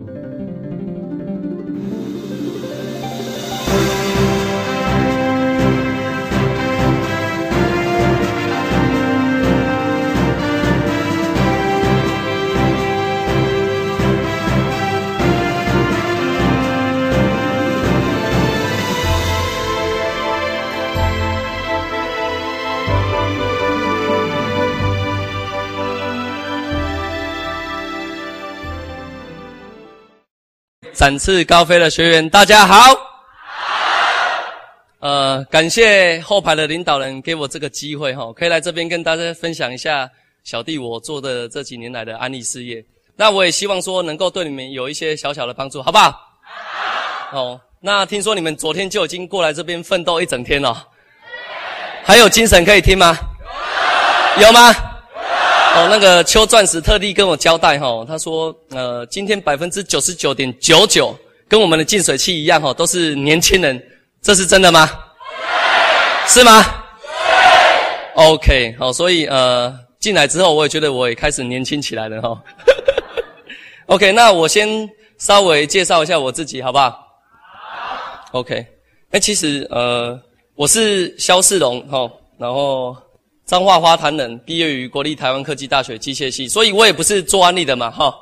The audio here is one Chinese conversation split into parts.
Thank you. 展翅高飞的学员，大家好。呃，感谢后排的领导人给我这个机会哈，可以来这边跟大家分享一下小弟我做的这几年来的安利事业。那我也希望说能够对你们有一些小小的帮助，好不好？好。哦，那听说你们昨天就已经过来这边奋斗一整天了，还有精神可以听吗？有吗？哦，那个邱钻石特地跟我交代哈，他说，呃，今天百分之九十九点九九跟我们的净水器一样哈，都是年轻人，这是真的吗？是吗？OK，好，所以呃，进来之后我也觉得我也开始年轻起来了哈。OK，那我先稍微介绍一下我自己好不好？OK，那其实呃，我是肖世荣哈，然后。彰化花坛人，毕业于国立台湾科技大学机械系，所以我也不是做安利的嘛，哈，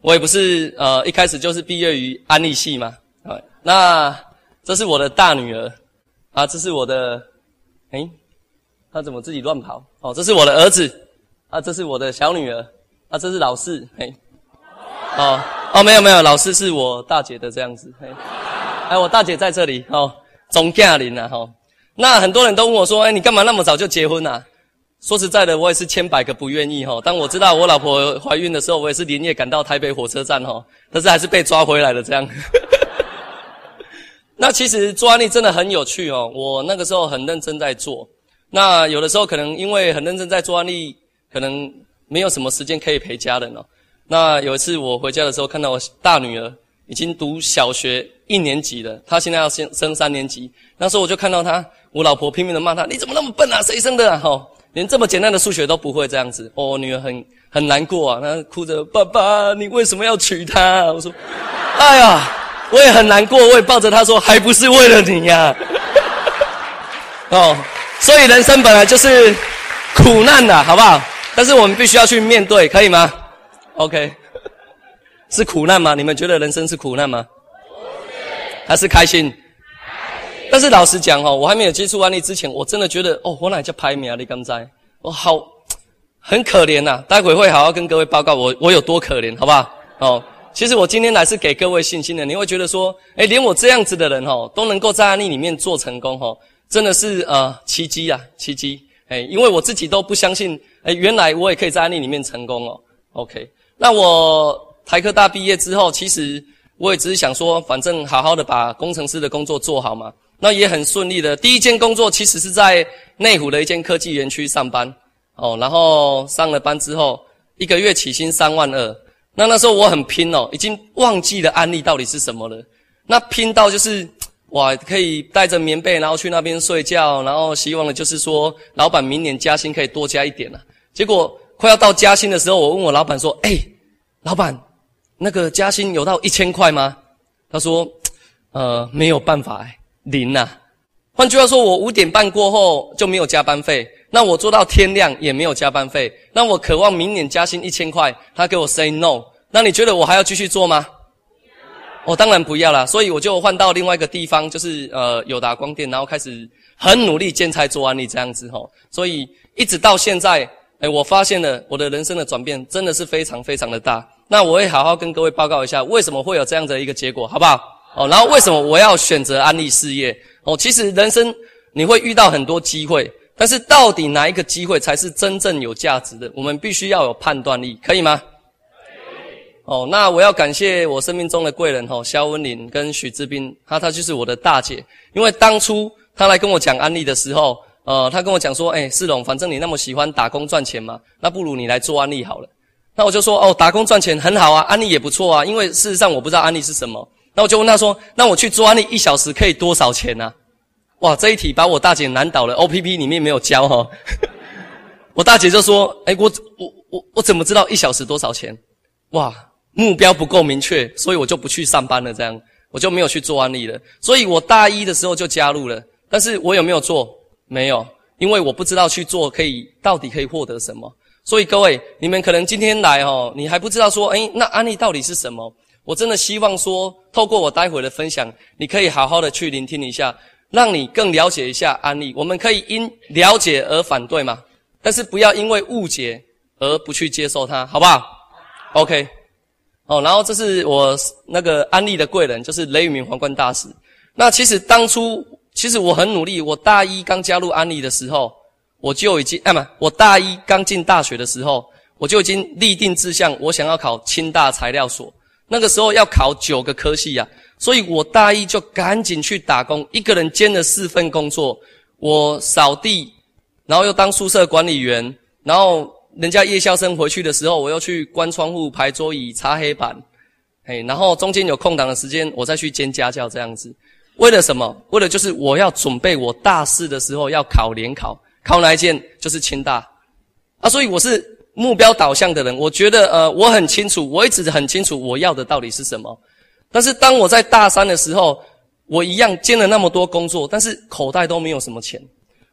我也不是呃一开始就是毕业于安利系嘛，啊，那这是我的大女儿，啊，这是我的，哎，她怎么自己乱跑？哦，这是我的儿子，啊，这是我的小女儿，啊，这是老四，嘿，哦，哦，没有没有，老四是我大姐的这样子，嘿，哎，我大姐在这里，哦，总驾临了，哈，那很多人都问我说，哎，你干嘛那么早就结婚啊？说实在的，我也是千百个不愿意哈。当我知道我老婆怀孕的时候，我也是连夜赶到台北火车站哈。但是还是被抓回来了这样。那其实做安利真的很有趣哦。我那个时候很认真在做。那有的时候可能因为很认真在做安利，可能没有什么时间可以陪家人哦。那有一次我回家的时候，看到我大女儿已经读小学一年级了，她现在要升升三年级。那时候我就看到她，我老婆拼命的骂她：“你怎么那么笨啊？谁生的啊？”哈。连这么简单的数学都不会这样子，哦，女儿很很难过啊，她哭着，爸爸，你为什么要娶她？我说，哎呀，我也很难过，我也抱着她说，还不是为了你呀，哦，所以人生本来就是苦难的，好不好？但是我们必须要去面对，可以吗？OK，是苦难吗？你们觉得人生是苦难吗？还是开心？但是老实讲哦，我还没有接触安利之前，我真的觉得哦，我哪叫排名啊？你刚才我好很可怜呐。待会会好好跟各位报告我 我有多可怜，好不好？哦，其实我今天来是给各位信心的。你会觉得说，哎，连我这样子的人哦，都能够在安利里面做成功哦，真的是呃奇迹啊，奇迹！哎，因为我自己都不相信，哎，原来我也可以在安利里面成功哦。OK，那我台科大毕业之后，其实我也只是想说，反正好好的把工程师的工作做好嘛。那也很顺利的。第一件工作其实是在内湖的一间科技园区上班，哦，然后上了班之后，一个月起薪三万二。那那时候我很拼哦，已经忘记了安利到底是什么了。那拼到就是，哇，可以带着棉被，然后去那边睡觉，然后希望的就是说，老板明年加薪可以多加一点了。结果快要到加薪的时候，我问我老板说：“哎，老板，那个加薪有到一千块吗？”他说：“呃，没有办法哎。”零呐，换句话说，我五点半过后就没有加班费，那我做到天亮也没有加班费，那我渴望明年加薪一千块，他给我 say no，那你觉得我还要继续做吗？我当然不要了，所以我就换到另外一个地方，就是呃友达光电，然后开始很努力兼差做安利这样子吼，所以一直到现在，哎，我发现了我的人生的转变真的是非常非常的大，那我会好好跟各位报告一下为什么会有这样的一个结果，好不好？哦，然后为什么我要选择安利事业？哦，其实人生你会遇到很多机会，但是到底哪一个机会才是真正有价值的？我们必须要有判断力，可以吗？哦，那我要感谢我生命中的贵人哈，肖文林跟许志斌，他他就是我的大姐，因为当初他来跟我讲安利的时候，呃，他跟我讲说，哎，世龙，反正你那么喜欢打工赚钱嘛，那不如你来做安利好了。那我就说，哦，打工赚钱很好啊，安利也不错啊，因为事实上我不知道安利是什么。那我就问他说：“那我去做安利一小时可以多少钱呢？”哇，这一题把我大姐难倒了。O P P 里面没有教哈。我大姐就说：“哎，我我我我怎么知道一小时多少钱？”哇，目标不够明确，所以我就不去上班了，这样我就没有去做安利了。所以我大一的时候就加入了，但是我有没有做？没有，因为我不知道去做可以到底可以获得什么。所以各位，你们可能今天来哦，你还不知道说，诶，那安利到底是什么？我真的希望说，透过我待会的分享，你可以好好的去聆听一下，让你更了解一下安利。我们可以因了解而反对嘛？但是不要因为误解而不去接受它，好不好？OK。哦，然后这是我那个安利的贵人，就是雷宇明皇冠大使。那其实当初，其实我很努力。我大一刚加入安利的时候，我就已经，哎不，我大一刚进大学的时候，我就已经立定志向，我想要考清大材料所。那个时候要考九个科系呀，所以我大一就赶紧去打工，一个人兼了四份工作。我扫地，然后又当宿舍管理员，然后。人家夜校生回去的时候，我又去关窗户、排桌椅、擦黑板，嘿，然后中间有空档的时间，我再去兼家教这样子。为了什么？为了就是我要准备我大四的时候要考联考，考哪一件就是清大啊。所以我是目标导向的人，我觉得呃我很清楚，我一直很清楚我要的到底是什么。但是当我在大三的时候，我一样兼了那么多工作，但是口袋都没有什么钱。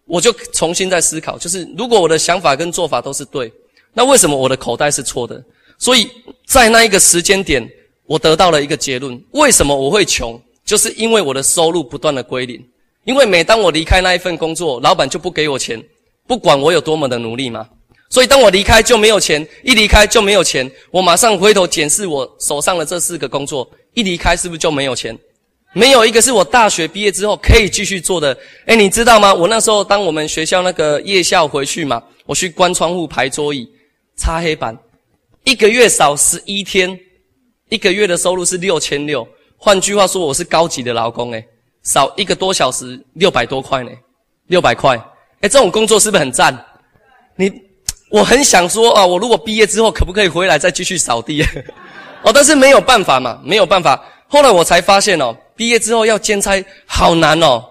我就重新在思考，就是如果我的想法跟做法都是对，那为什么我的口袋是错的？所以在那一个时间点，我得到了一个结论：为什么我会穷？就是因为我的收入不断的归零。因为每当我离开那一份工作，老板就不给我钱，不管我有多么的努力嘛。所以当我离开就没有钱，一离开就没有钱，我马上回头检视我手上的这四个工作，一离开是不是就没有钱？没有一个是我大学毕业之后可以继续做的。哎，你知道吗？我那时候当我们学校那个夜校回去嘛，我去关窗户、排桌椅、擦黑板，一个月少十一天，一个月的收入是六千六。换句话说，我是高级的劳工哎，少一个多小时六百多块呢，六百块。哎，这种工作是不是很赞？你，我很想说啊，我如果毕业之后可不可以回来再继续扫地？哦，但是没有办法嘛，没有办法。后来我才发现哦。毕业之后要兼差好难哦，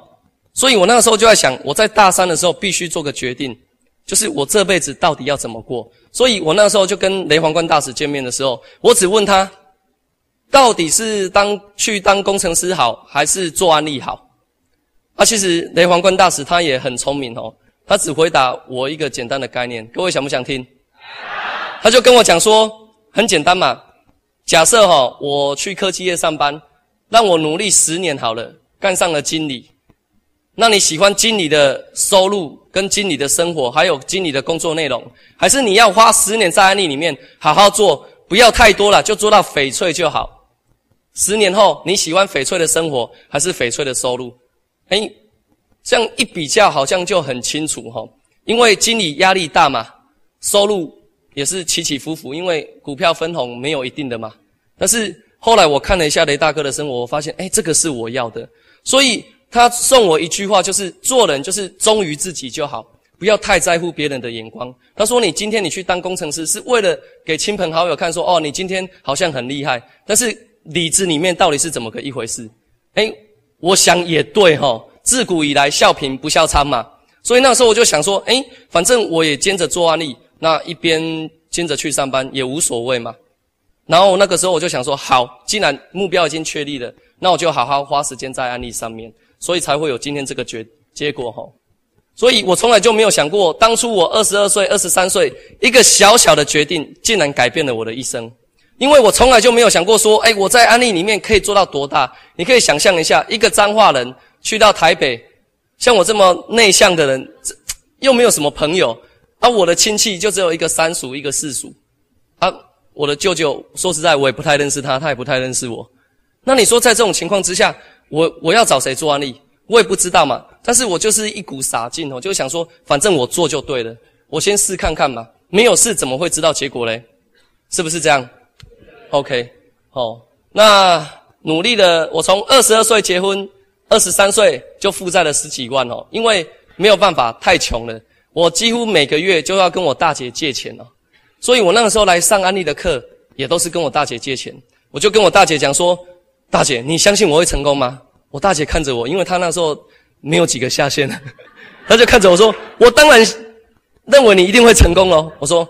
所以我那个时候就在想，我在大三的时候必须做个决定，就是我这辈子到底要怎么过。所以我那时候就跟雷皇冠大使见面的时候，我只问他，到底是当去当工程师好，还是做安利好？啊，其实雷皇冠大使他也很聪明哦，他只回答我一个简单的概念，各位想不想听？他就跟我讲说，很简单嘛，假设哈，我去科技业上班。让我努力十年好了，干上了经理。那你喜欢经理的收入跟经理的生活，还有经理的工作内容，还是你要花十年在安利里面好好做，不要太多了，就做到翡翠就好。十年后你喜欢翡翠的生活，还是翡翠的收入？哎，这样一比较好像就很清楚哈。因为经理压力大嘛，收入也是起起伏伏，因为股票分红没有一定的嘛。但是。后来我看了一下雷大哥的生活，我发现，哎，这个是我要的。所以他送我一句话，就是做人就是忠于自己就好，不要太在乎别人的眼光。他说，你今天你去当工程师，是为了给亲朋好友看，说，哦，你今天好像很厉害。但是里子里面到底是怎么个一回事？哎，我想也对哈，自古以来笑贫不笑娼嘛。所以那时候我就想说，哎，反正我也兼着做安利，那一边兼着去上班也无所谓嘛。然后那个时候我就想说，好，既然目标已经确立了，那我就好好花时间在案例上面，所以才会有今天这个结结果哈。所以我从来就没有想过，当初我二十二岁、二十三岁一个小小的决定，竟然改变了我的一生。因为我从来就没有想过说，哎，我在安利里面可以做到多大？你可以想象一下，一个彰化人去到台北，像我这么内向的人，又没有什么朋友，而我的亲戚就只有一个三叔，一个四叔，啊。我的舅舅说实在，我也不太认识他，他也不太认识我。那你说在这种情况之下，我我要找谁做安利？我也不知道嘛。但是我就是一股傻劲哦，就想说，反正我做就对了，我先试看看嘛。没有试怎么会知道结果嘞？是不是这样？OK，哦，那努力的，我从二十二岁结婚，二十三岁就负债了十几万哦，因为没有办法，太穷了，我几乎每个月就要跟我大姐借钱哦。所以我那个时候来上安利的课，也都是跟我大姐借钱。我就跟我大姐讲说：“大姐，你相信我会成功吗？”我大姐看着我，因为她那时候没有几个下线，她就看着我说：“我当然认为你一定会成功哦。”我说：“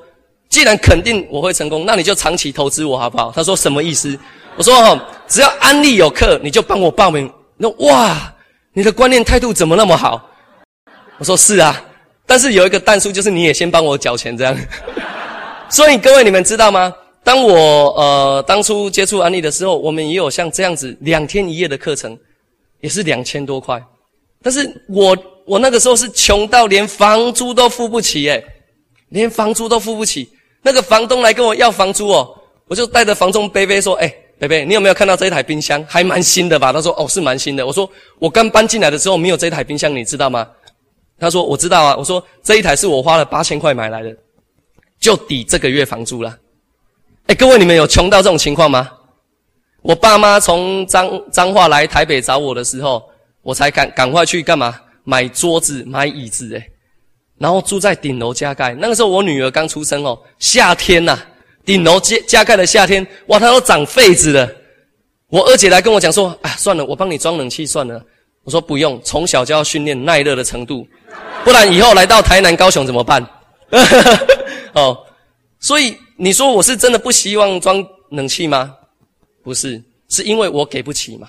既然肯定我会成功，那你就长期投资我好不好？她说什么意思？我说哈，只要安利有课，你就帮我报名。那哇，你的观念态度怎么那么好？我说是啊，但是有一个但数，就是你也先帮我缴钱这样。所以各位你们知道吗？当我呃当初接触安利的时候，我们也有像这样子两天一夜的课程，也是两千多块。但是我我那个时候是穷到连房租都付不起诶，连房租都付不起。那个房东来跟我要房租哦，我就带着房东贝贝说：“哎，贝贝，你有没有看到这一台冰箱？还蛮新的吧？”他说：“哦，是蛮新的。”我说：“我刚搬进来的时候没有这一台冰箱，你知道吗？”他说：“我知道啊。”我说：“这一台是我花了八千块买来的，就抵这个月房租了。”哎，各位，你们有穷到这种情况吗？我爸妈从彰彰化来台北找我的时候，我才赶赶快去干嘛？买桌子、买椅子，哎。然后住在顶楼加盖，那个时候我女儿刚出生哦，夏天呐，顶楼加加盖的夏天，哇，它都长痱子了。我二姐来跟我讲说，啊，算了，我帮你装冷气算了。我说不用，从小就要训练耐热的程度，不然以后来到台南、高雄怎么办？哦，所以你说我是真的不希望装冷气吗？不是，是因为我给不起嘛。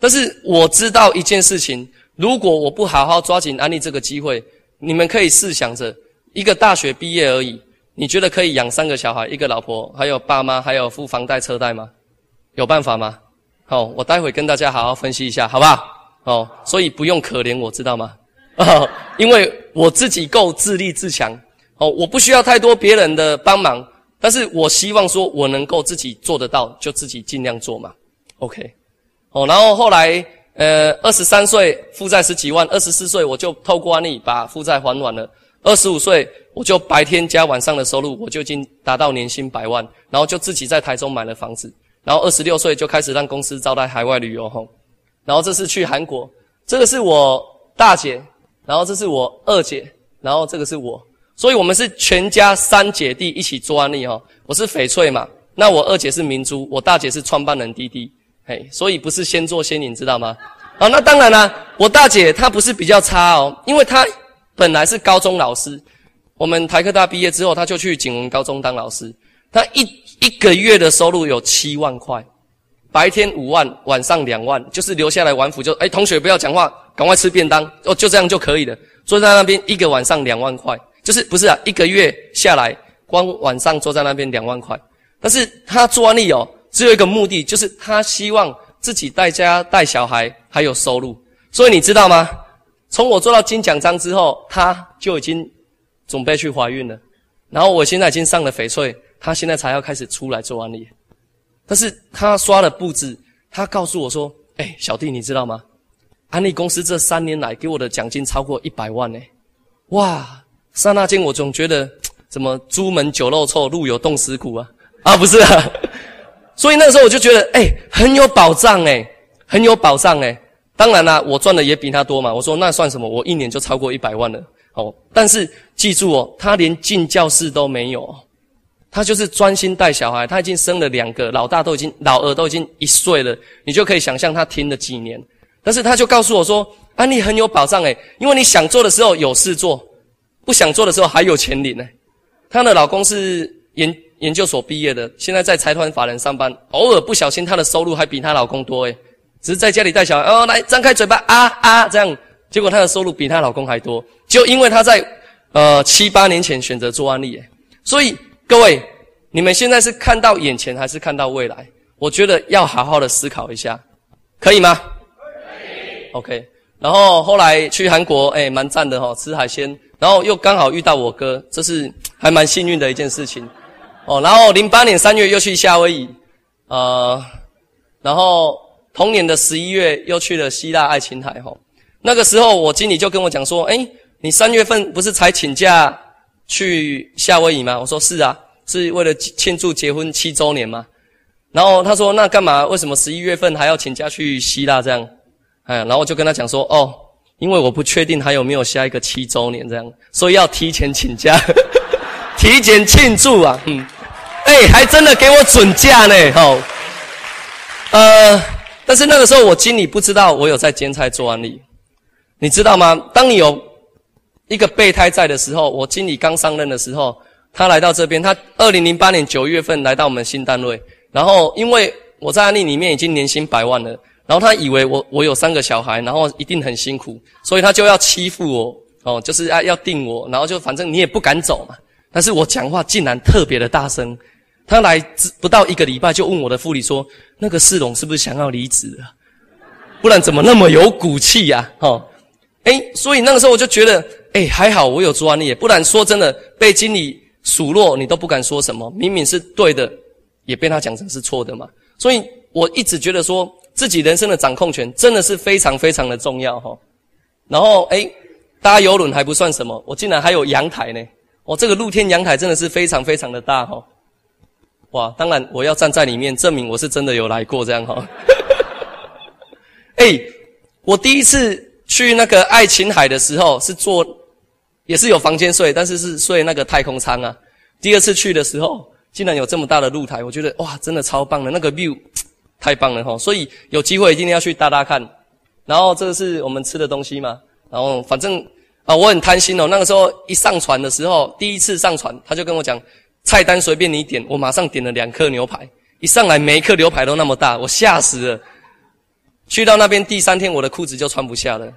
但是我知道一件事情，如果我不好好抓紧安利这个机会。你们可以试想着，一个大学毕业而已，你觉得可以养三个小孩，一个老婆，还有爸妈，还有付房贷车贷吗？有办法吗？好，我待会跟大家好好分析一下，好不好？哦，所以不用可怜我知道吗？哦，因为我自己够自立自强，哦，我不需要太多别人的帮忙，但是我希望说我能够自己做得到，就自己尽量做嘛。OK，哦，然后后来。呃，二十三岁负债十几万，二十四岁我就透过安利把负债还完了。二十五岁我就白天加晚上的收入，我就已经达到年薪百万，然后就自己在台中买了房子。然后二十六岁就开始让公司招待海外旅游吼。然后这是去韩国，这个是我大姐，然后这是我二姐，然后这个是我，所以我们是全家三姐弟一起做安利哈。我是翡翠嘛，那我二姐是明珠，我大姐是创办人滴滴。嘿，所以不是先做先领，知道吗？好，那当然啦，我大姐她不是比较差哦，因为她本来是高中老师，我们台科大毕业之后，他就去景文高中当老师。他一一个月的收入有七万块，白天五万，晚上两万，就是留下来玩辅就哎，同学不要讲话，赶快吃便当哦，就这样就可以了。坐在那边一个晚上两万块，就是不是啊？一个月下来，光晚上坐在那边两万块，但是他做安利哦。只有一个目的，就是他希望自己带家带小孩还有收入。所以你知道吗？从我做到金奖章之后，他就已经准备去怀孕了。然后我现在已经上了翡翠，他现在才要开始出来做安利。但是他刷了布置，他告诉我说：“哎，小弟，你知道吗？安利公司这三年来给我的奖金超过一百万呢！哇，刹那间我总觉得，怎么朱门酒肉臭，路有冻死骨啊？啊，不是啊。”所以那时候我就觉得，哎，很有保障，哎，很有保障，哎。当然啦，我赚的也比他多嘛。我说那算什么？我一年就超过一百万了，哦。但是记住哦，他连进教室都没有，他就是专心带小孩。他已经生了两个，老大都已经老二都已经一岁了，你就可以想象他听了几年。但是他就告诉我说，安利很有保障，哎，因为你想做的时候有事做，不想做的时候还有钱领呢。她的老公是研。研究所毕业的，现在在财团法人上班，偶尔不小心，她的收入还比她老公多诶，只是在家里带小孩哦，来张开嘴巴啊啊这样，结果她的收入比她老公还多，就因为她在呃七八年前选择做安利诶，所以各位，你们现在是看到眼前还是看到未来？我觉得要好好的思考一下，可以吗？可以。OK，然后后来去韩国，哎，蛮赞的哈，吃海鲜，然后又刚好遇到我哥，这是还蛮幸运的一件事情。哦，然后零八年三月又去夏威夷，呃，然后同年的十一月又去了希腊爱琴海。哈，那个时候我经理就跟我讲说：“哎，你三月份不是才请假去夏威夷吗？”我说：“是啊，是为了庆祝结婚七周年嘛。”然后他说：“那干嘛？为什么十一月份还要请假去希腊？这样？”哎，然后我就跟他讲说：“哦，因为我不确定还有没有下一个七周年这样，所以要提前请假。”提前庆祝啊，嗯，哎，还真的给我准假呢，吼，呃，但是那个时候我经理不知道我有在兼差做案例，你知道吗？当你有一个备胎在的时候，我经理刚上任的时候，他来到这边，他二零零八年九月份来到我们新单位，然后因为我在安利里面已经年薪百万了，然后他以为我我有三个小孩，然后一定很辛苦，所以他就要欺负我，哦，就是要要定我，然后就反正你也不敢走嘛。但是我讲话竟然特别的大声，他来不到一个礼拜就问我的副理说：“那个世龙是不是想要离职啊？不然怎么那么有骨气呀？”哦，哎，所以那个时候我就觉得，哎，还好我有做安利，不然说真的被经理数落，你都不敢说什么。明明是对的，也被他讲成是错的嘛。所以我一直觉得说自己人生的掌控权真的是非常非常的重要哈。然后哎，搭游轮还不算什么，我竟然还有阳台呢。我这个露天阳台真的是非常非常的大哈，哇！当然我要站在里面证明我是真的有来过这样哈。哎，我第一次去那个爱琴海的时候是坐，也是有房间睡，但是是睡那个太空舱啊。第二次去的时候，竟然有这么大的露台，我觉得哇，真的超棒的，那个 view 太棒了哈。所以有机会一定要去搭搭看。然后这个是我们吃的东西嘛，然后反正。啊，我很贪心哦。那个时候一上船的时候，第一次上船，他就跟我讲，菜单随便你点。我马上点了两颗牛排，一上来每一颗牛排都那么大，我吓死了。去到那边第三天，我的裤子就穿不下了，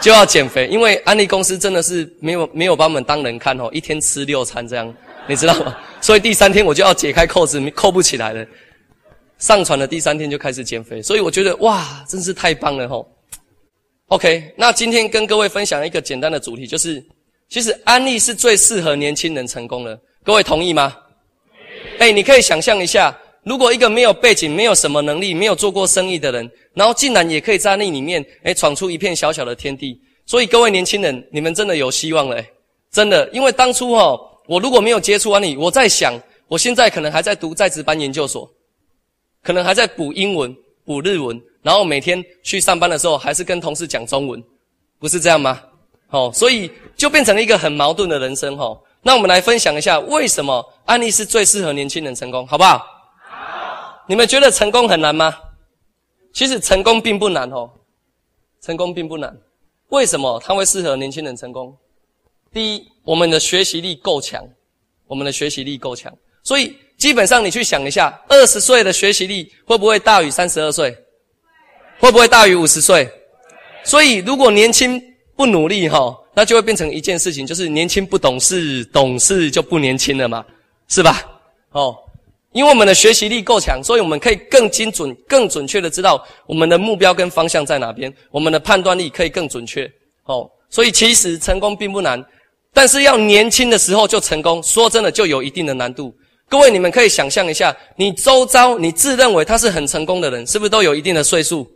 就要减肥。因为安利公司真的是没有没有把我们当人看哦，一天吃六餐这样，你知道吗？所以第三天我就要解开扣子，扣不起来了。上船的第三天就开始减肥，所以我觉得哇，真是太棒了吼。OK，那今天跟各位分享一个简单的主题，就是其实安利是最适合年轻人成功的。各位同意吗？哎，你可以想象一下，如果一个没有背景、没有什么能力、没有做过生意的人，然后竟然也可以在那里面，哎，闯出一片小小的天地。所以各位年轻人，你们真的有希望了，真的。因为当初哈，我如果没有接触安利，我在想，我现在可能还在读在职班研究所，可能还在补英文、补日文。然后每天去上班的时候，还是跟同事讲中文，不是这样吗？哦，所以就变成了一个很矛盾的人生哈。那我们来分享一下，为什么安利是最适合年轻人成功，好不好？好。你们觉得成功很难吗？其实成功并不难哦，成功并不难。为什么它会适合年轻人成功？第一，我们的学习力够强，我们的学习力够强，所以基本上你去想一下，二十岁的学习力会不会大于三十二岁？会不会大于五十岁？所以如果年轻不努力哈，那就会变成一件事情，就是年轻不懂事，懂事就不年轻了嘛，是吧？哦，因为我们的学习力够强，所以我们可以更精准、更准确的知道我们的目标跟方向在哪边，我们的判断力可以更准确。哦，所以其实成功并不难，但是要年轻的时候就成功，说真的就有一定的难度。各位，你们可以想象一下，你周遭你自认为他是很成功的人，是不是都有一定的岁数？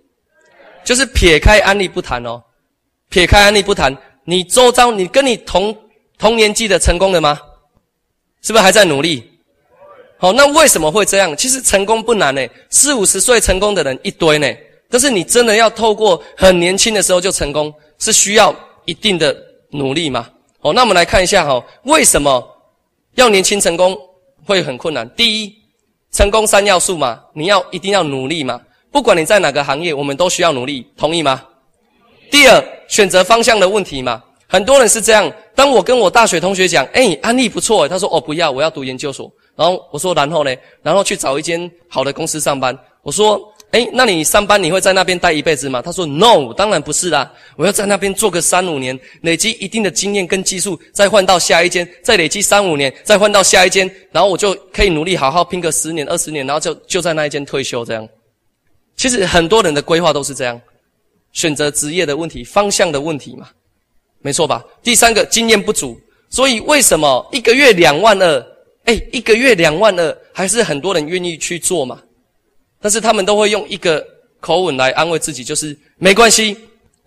就是撇开案例不谈哦，撇开案例不谈，你周遭你跟你同同年纪的成功的吗？是不是还在努力？好，那为什么会这样？其实成功不难呢，四五十岁成功的人一堆呢。但是你真的要透过很年轻的时候就成功，是需要一定的努力嘛？好，那我们来看一下哈，为什么要年轻成功会很困难？第一，成功三要素嘛，你要一定要努力嘛。不管你在哪个行业，我们都需要努力，同意吗？第二，选择方向的问题嘛，很多人是这样。当我跟我大学同学讲，哎，安利不错，他说哦不要，我要读研究所。然后我说然后呢？然后去找一间好的公司上班。我说，哎，那你上班你会在那边待一辈子吗？他说 no，当然不是啦，我要在那边做个三五年，累积一定的经验跟技术，再换到下一间，再累积三五年，再换到下一间，然后我就可以努力好好拼个十年二十年，然后就就在那一间退休这样。其实很多人的规划都是这样，选择职业的问题、方向的问题嘛，没错吧？第三个经验不足，所以为什么一个月两万二？哎，一个月两万二，还是很多人愿意去做嘛？但是他们都会用一个口吻来安慰自己，就是没关系，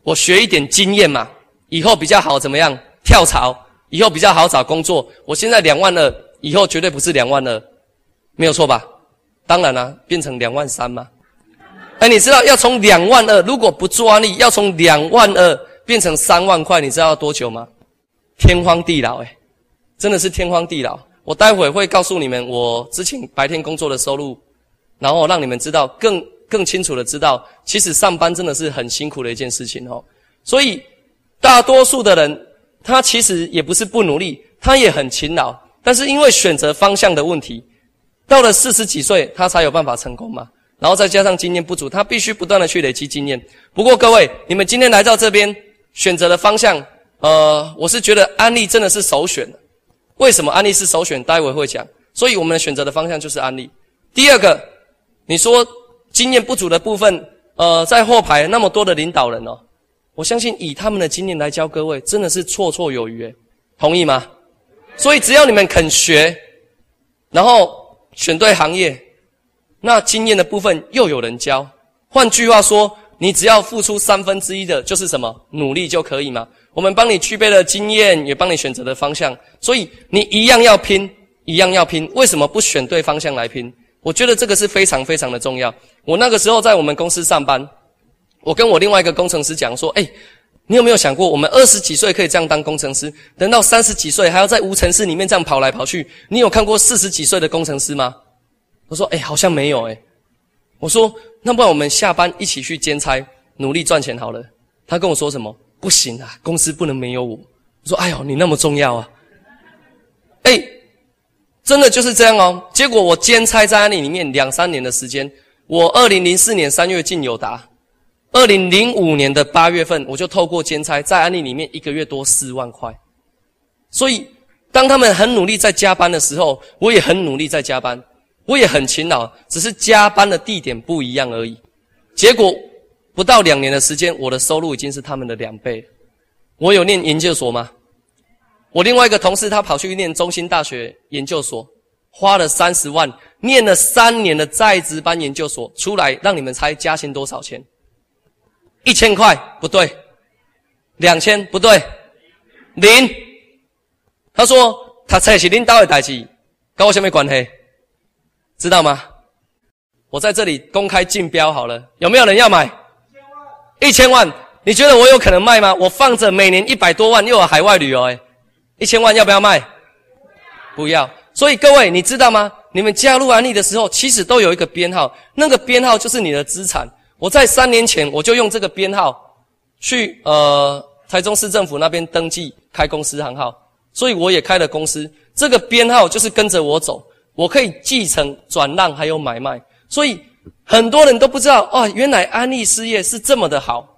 我学一点经验嘛，以后比较好怎么样？跳槽，以后比较好找工作。我现在两万二，以后绝对不是两万二，没有错吧？当然了，变成两万三嘛。哎，你知道要从两万二，如果不抓力，要从两万二变成三万块，你知道要多久吗？天荒地老，哎，真的是天荒地老。我待会会告诉你们，我之前白天工作的收入，然后让你们知道更更清楚的知道，其实上班真的是很辛苦的一件事情哦。所以大多数的人，他其实也不是不努力，他也很勤劳，但是因为选择方向的问题，到了四十几岁，他才有办法成功嘛。然后再加上经验不足，他必须不断的去累积经验。不过各位，你们今天来到这边，选择的方向，呃，我是觉得安利真的是首选为什么安利是首选？待会会讲。所以我们选择的方向就是安利。第二个，你说经验不足的部分，呃，在后排那么多的领导人哦，我相信以他们的经验来教各位，真的是绰绰有余。同意吗？所以只要你们肯学，然后选对行业。那经验的部分又有人教，换句话说，你只要付出三分之一的，就是什么努力就可以吗？我们帮你具备了经验，也帮你选择了方向，所以你一样要拼，一样要拼。为什么不选对方向来拼？我觉得这个是非常非常的重要。我那个时候在我们公司上班，我跟我另外一个工程师讲说：“哎，你有没有想过，我们二十几岁可以这样当工程师，等到三十几岁还要在无尘室里面这样跑来跑去？你有看过四十几岁的工程师吗？”我说：“哎，好像没有哎。”我说：“那不然我们下班一起去兼差，努力赚钱好了。”他跟我说什么？不行啊，公司不能没有我。我说：“哎呦，你那么重要啊！”哎，真的就是这样哦。结果我兼差在安利里面两三年的时间，我二零零四年三月进友达，二零零五年的八月份我就透过兼差在安利里面一个月多四万块。所以当他们很努力在加班的时候，我也很努力在加班。我也很勤劳，只是加班的地点不一样而已。结果不到两年的时间，我的收入已经是他们的两倍。我有念研究所吗？我另外一个同事他跑去念中心大学研究所，花了三十万，念了三年的在职班研究所，出来让你们猜加薪多少钱？一千块不对，两千不对，零。他说他才是领导的代志，跟我什么关系？知道吗？我在这里公开竞标好了，有没有人要买？一千万，你觉得我有可能卖吗？我放着每年一百多万，又有海外旅游，哎，一千万要不要卖？不要。所以各位，你知道吗？你们加入安利的时候，其实都有一个编号，那个编号就是你的资产。我在三年前我就用这个编号去呃台中市政府那边登记开公司行号，所以我也开了公司。这个编号就是跟着我走。我可以继承、转让，还有买卖，所以很多人都不知道哦，原来安利事业是这么的好。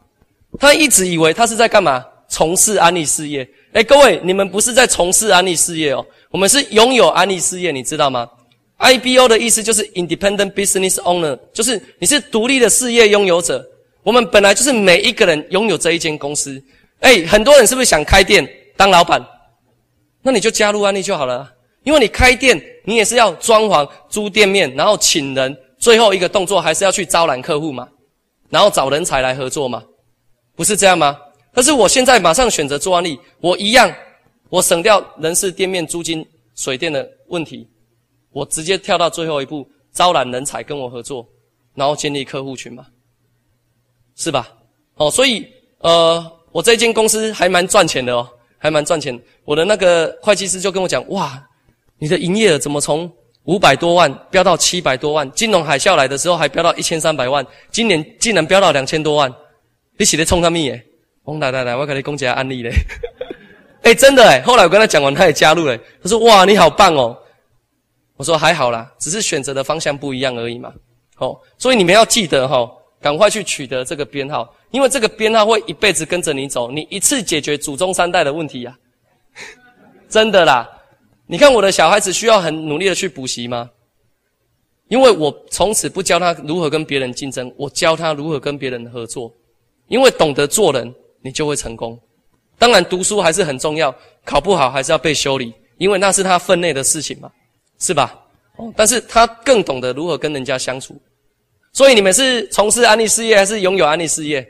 他一直以为他是在干嘛？从事安利事业。哎，各位，你们不是在从事安利事业哦，我们是拥有安利事业，你知道吗？IBO 的意思就是 Independent Business Owner，就是你是独立的事业拥有者。我们本来就是每一个人拥有这一间公司。哎，很多人是不是想开店当老板？那你就加入安利就好了。因为你开店，你也是要装潢、租店面，然后请人，最后一个动作还是要去招揽客户嘛，然后找人才来合作嘛，不是这样吗？但是我现在马上选择做安利，我一样，我省掉人事、店面、租金、水电的问题，我直接跳到最后一步，招揽人才跟我合作，然后建立客户群嘛，是吧？哦，所以呃，我这间公司还蛮赚钱的哦，还蛮赚钱。我的那个会计师就跟我讲，哇。你的营业额怎么从五百多万飙到七百多万？金融海啸来的时候还飙到一千三百万，今年竟然飙到两千多万，你写的冲他咪耶？王奶奶奶，我给你讲几个案例嘞。哎，真的哎，后来我跟他讲完，他也加入了。他说：“哇，你好棒哦！”我说：“还好啦，只是选择的方向不一样而已嘛。”哦，所以你们要记得哈，赶快去取得这个编号，因为这个编号会一辈子跟着你走，你一次解决祖宗三代的问题呀，真的啦。你看我的小孩子需要很努力的去补习吗？因为我从此不教他如何跟别人竞争，我教他如何跟别人合作。因为懂得做人，你就会成功。当然读书还是很重要，考不好还是要被修理，因为那是他分内的事情嘛，是吧？哦，但是他更懂得如何跟人家相处。所以你们是从事安利事业还是拥有安利事业？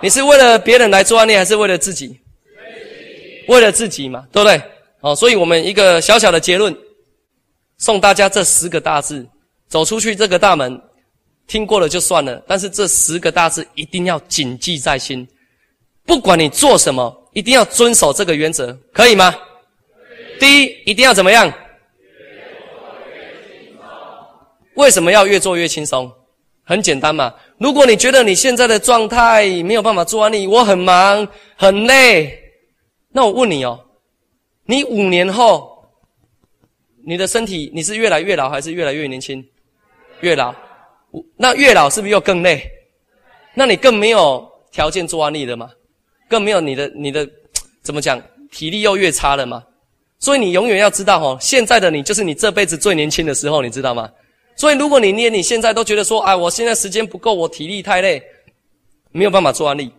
你是为了别人来做安利，还是为了自己？为了自己嘛，对不对？哦，所以我们一个小小的结论，送大家这十个大字，走出去这个大门，听过了就算了，但是这十个大字一定要谨记在心，不管你做什么，一定要遵守这个原则，可以吗？第一，一定要怎么样？为什么要越做越轻松？很简单嘛，如果你觉得你现在的状态没有办法做完，你我很忙很累，那我问你哦。你五年后你的身体你是越来越老还是越来越年轻？越老，那越老是不是又更累？那你更没有条件做安利了嘛？更没有你的你的怎么讲？体力又越差了嘛？所以你永远要知道哦，现在的你就是你这辈子最年轻的时候，你知道吗？所以如果你连你现在都觉得说，哎，我现在时间不够，我体力太累，没有办法做安利，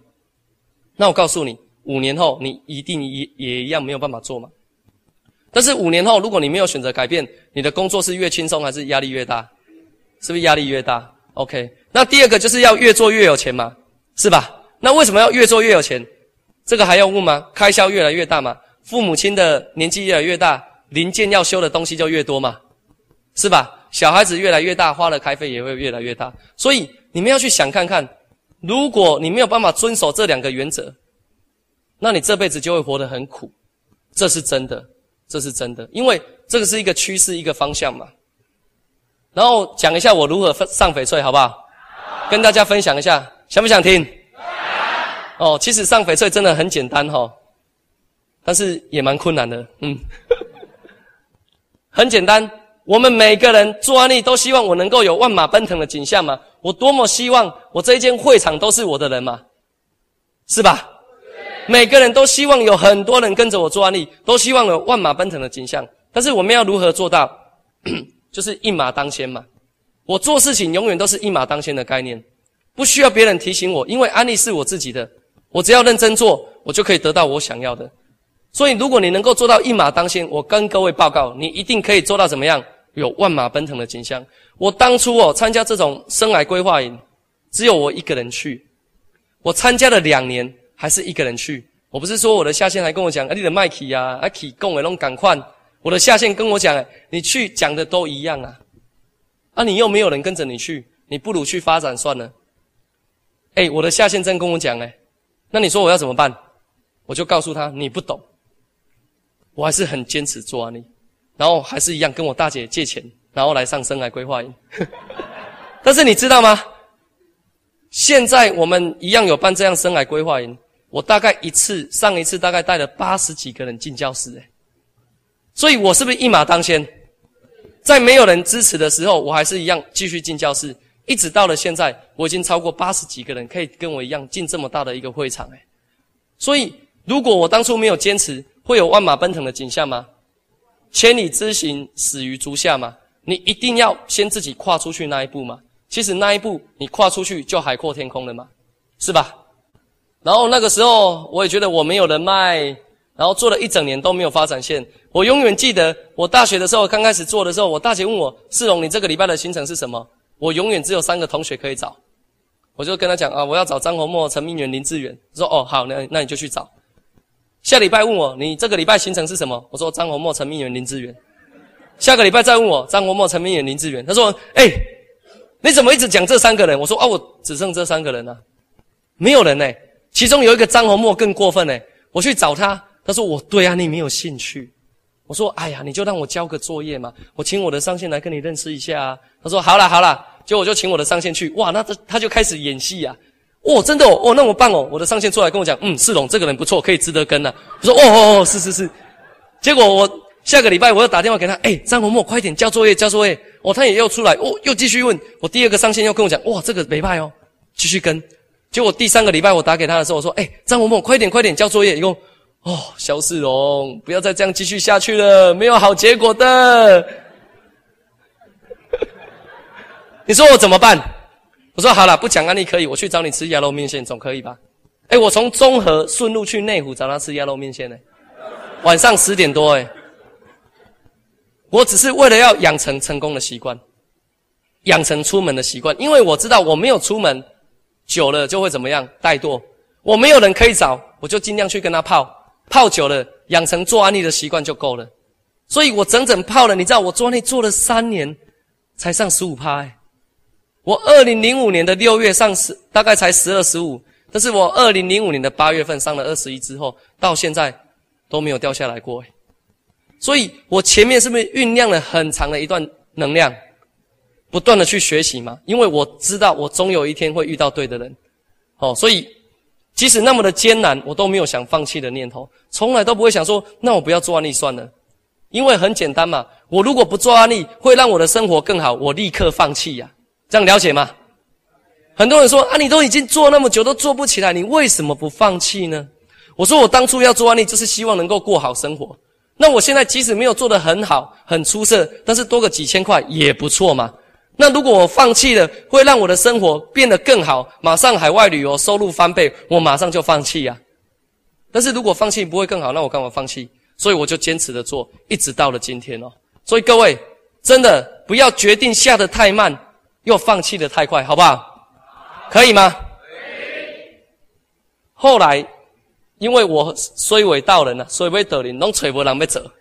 那我告诉你，五年后你一定也也一样没有办法做嘛。但是五年后，如果你没有选择改变，你的工作是越轻松还是压力越大？是不是压力越大？OK，那第二个就是要越做越有钱嘛，是吧？那为什么要越做越有钱？这个还要问吗？开销越来越大嘛？父母亲的年纪越来越大，零件要修的东西就越多嘛，是吧？小孩子越来越大，花的开费也会越来越大。所以你们要去想看看，如果你没有办法遵守这两个原则，那你这辈子就会活得很苦，这是真的，这是真的，因为这个是一个趋势，一个方向嘛。然后讲一下我如何上翡翠，好不好？跟大家分享一下，想不想听？哦，其实上翡翠真的很简单哈。但是也蛮困难的，嗯，很简单。我们每个人做安利都希望我能够有万马奔腾的景象嘛？我多么希望我这一间会场都是我的人嘛，是吧？每个人都希望有很多人跟着我做安利，都希望有万马奔腾的景象。但是我们要如何做到？就是一马当先嘛。我做事情永远都是一马当先的概念，不需要别人提醒我，因为安利是我自己的，我只要认真做，我就可以得到我想要的。所以，如果你能够做到一马当先，我跟各位报告，你一定可以做到怎么样？有万马奔腾的景象。我当初哦参加这种生来规划营，只有我一个人去。我参加了两年，还是一个人去。我不是说我的下线还跟我讲，啊，你的麦克呀，啊，起供的拢赶快。我的下线跟我讲，你去讲的都一样啊，啊，你又没有人跟着你去，你不如去发展算了。哎，我的下线真跟我讲，哎，那你说我要怎么办？我就告诉他，你不懂。我还是很坚持做安利，然后还是一样跟我大姐借钱，然后来上生涯规划营。但是你知道吗？现在我们一样有办这样生涯规划营，我大概一次上一次大概带了八十几个人进教室，哎，所以我是不是一马当先？在没有人支持的时候，我还是一样继续进教室，一直到了现在，我已经超过八十几个人可以跟我一样进这么大的一个会场，哎，所以如果我当初没有坚持。会有万马奔腾的景象吗？千里之行，始于足下吗？你一定要先自己跨出去那一步吗？其实那一步你跨出去就海阔天空了吗，是吧？然后那个时候我也觉得我没有人脉，然后做了一整年都没有发展线。我永远记得我大学的时候刚开始做的时候，我大姐问我：“世荣，你这个礼拜的行程是什么？”我永远只有三个同学可以找，我就跟他讲啊，我要找张宏墨、陈明远、林志远。说：“哦，好，那那你就去找。”下礼拜问我，你这个礼拜行程是什么？我说张宏墨、陈明远、林志远。下个礼拜再问我，张宏墨、陈明远、林志远。他说：“哎，你怎么一直讲这三个人？”我说：“啊，我只剩这三个人了，没有人呢。其中有一个张宏墨更过分呢，我去找他，他说我对啊，你没有兴趣。我说：哎呀，你就让我交个作业嘛，我请我的上线来跟你认识一下啊。他说：好了好了，就我就请我的上线去。哇，那他他就开始演戏呀。”哦，真的哦，哦，那么棒哦！我的上线出来跟我讲，嗯，世龙这个人不错，可以值得跟呢。我说，哦哦哦，是是是。结果我下个礼拜我要打电话给他，哎，张红墨，快点交作业，交作业。哦，他也要出来，哦，又继续问。我第二个上线又跟我讲，哇，这个没派哦，继续跟。结果第三个礼拜我打给他的时候，我说，哎，张红墨，快点快点交作业。一共，哦，肖世荣，不要再这样继续下去了，没有好结果的。你说我怎么办？我说好了，不讲案例可以，我去找你吃鸭肉面线，总可以吧？哎，我从中和顺路去内湖找他吃鸭肉面线呢。晚上十点多，哎，我只是为了要养成成功的习惯，养成出门的习惯，因为我知道我没有出门，久了就会怎么样怠惰。我没有人可以找，我就尽量去跟他泡，泡久了养成做安利的习惯就够了。所以我整整泡了，你知道我做安利做了三年，才上十五趴哎。我二零零五年的六月上十，大概才十二十五，但是我二零零五年的八月份上了二十一之后，到现在都没有掉下来过。所以我前面是不是酝酿了很长的一段能量，不断的去学习嘛？因为我知道我终有一天会遇到对的人，哦，所以即使那么的艰难，我都没有想放弃的念头，从来都不会想说，那我不要做安利算了。因为很简单嘛，我如果不做安利，会让我的生活更好，我立刻放弃呀。这样了解吗？很多人说啊，你都已经做那么久都做不起来，你为什么不放弃呢？我说我当初要做安利，就是希望能够过好生活。那我现在即使没有做得很好、很出色，但是多个几千块也不错嘛。那如果我放弃了，会让我的生活变得更好，马上海外旅游收入翻倍，我马上就放弃呀。但是如果放弃不会更好，那我干嘛放弃？所以我就坚持的做，一直到了今天哦。所以各位真的不要决定下的太慢，又放弃的太快，好不好？可以吗？后来。因为我虽为道人呐，虽为德林，拢找无人要走，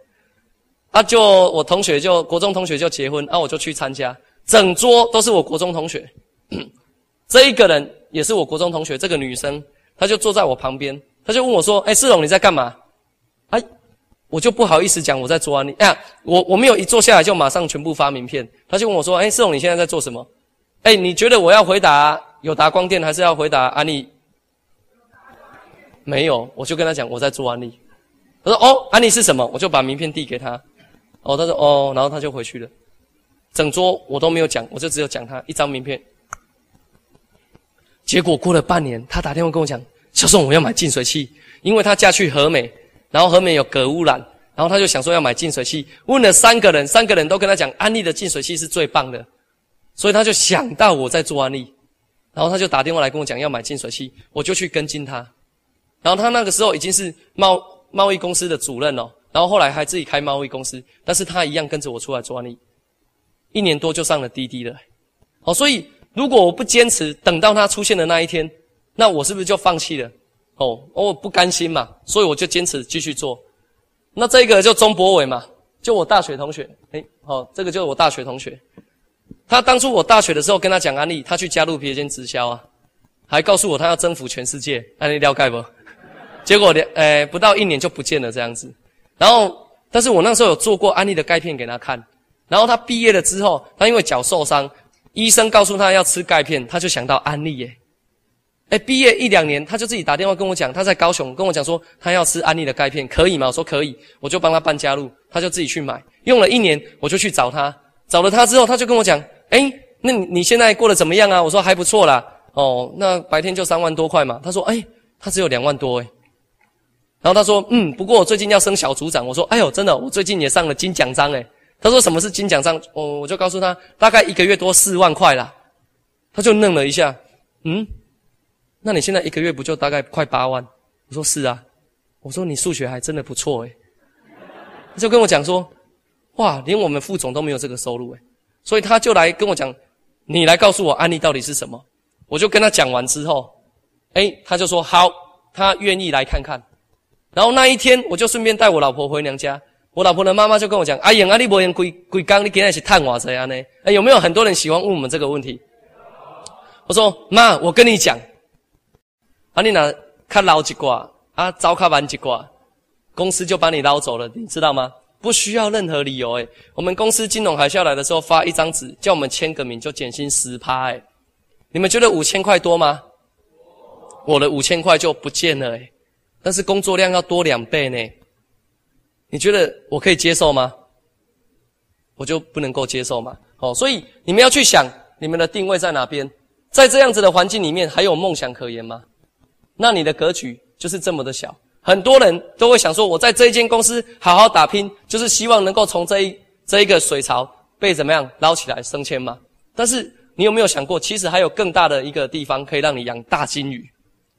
啊，就我同学就国中同学就结婚，啊，我就去参加，整桌都是我国中同学，这一个人也是我国中同学，这个女生，她就坐在我旁边，她就问我说：“哎，世荣你在干嘛？”哎，我就不好意思讲我在做安利，哎，我我没有一坐下来就马上全部发名片，他就问我说：“哎，世荣你现在在做什么？”哎，你觉得我要回答有达光电，还是要回答安利？没有，我就跟他讲我在做安利。他说：“哦，安利是什么？”我就把名片递给他。哦，他说：“哦。”然后他就回去了。整桌我都没有讲，我就只有讲他一张名片。结果过了半年，他打电话跟我讲：“小宋，我要买净水器，因为他嫁去和美，然后和美有镉污染，然后他就想说要买净水器。问了三个人，三个人都跟他讲安利的净水器是最棒的，所以他就想到我在做安利，然后他就打电话来跟我讲要买净水器，我就去跟进他。”然后他那个时候已经是贸贸易公司的主任了，然后后来还自己开贸易公司，但是他一样跟着我出来做安利，一年多就上了滴滴了。好，所以如果我不坚持，等到他出现的那一天，那我是不是就放弃了？哦，我不甘心嘛，所以我就坚持继续做。那这个就钟博伟嘛，就我大学同学，哎，好，这个就是我大学同学。他当初我大学的时候跟他讲安利，他去加入别间直销啊，还告诉我他要征服全世界，安利了解不？结果两呃不到一年就不见了这样子，然后但是我那时候有做过安利的钙片给他看，然后他毕业了之后，他因为脚受伤，医生告诉他要吃钙片，他就想到安利耶，哎毕业一两年他就自己打电话跟我讲，他在高雄跟我讲说他要吃安利的钙片，可以吗？我说可以，我就帮他办加入，他就自己去买，用了一年我就去找他，找了他之后他就跟我讲，哎那你你现在过得怎么样啊？我说还不错啦，哦那白天就三万多块嘛，他说哎他只有两万多哎。然后他说：“嗯，不过我最近要升小组长。”我说：“哎呦，真的，我最近也上了金奖章诶。”他说：“什么是金奖章？”哦，我就告诉他，大概一个月多四万块啦。他就愣了一下，嗯，那你现在一个月不就大概快八万？我说：“是啊。”我说：“你数学还真的不错诶。”他就跟我讲说：“哇，连我们副总都没有这个收入诶。”所以他就来跟我讲：“你来告诉我安利到底是什么？”我就跟他讲完之后，哎，他就说：“好，他愿意来看看。”然后那一天，我就顺便带我老婆回娘家。我老婆的妈妈就跟我讲：“阿英，阿你伯言归归刚，你今天是探我怎样呢？有没有很多人喜欢问我们这个问题？”我说：“妈，我跟你讲，啊，你拿看捞几挂啊，糟蹋完几挂，公司就把你捞走了，你知道吗？不需要任何理由。哎，我们公司金融海啸来的时候发一张纸，叫我们签个名，就减薪十趴。哎，你们觉得五千块多吗？我的五千块就不见了。哎。”但是工作量要多两倍呢，你觉得我可以接受吗？我就不能够接受嘛。哦，所以你们要去想你们的定位在哪边，在这样子的环境里面还有梦想可言吗？那你的格局就是这么的小。很多人都会想说，我在这一间公司好好打拼，就是希望能够从这一这一个水槽被怎么样捞起来升迁吗。但是你有没有想过，其实还有更大的一个地方可以让你养大金鱼，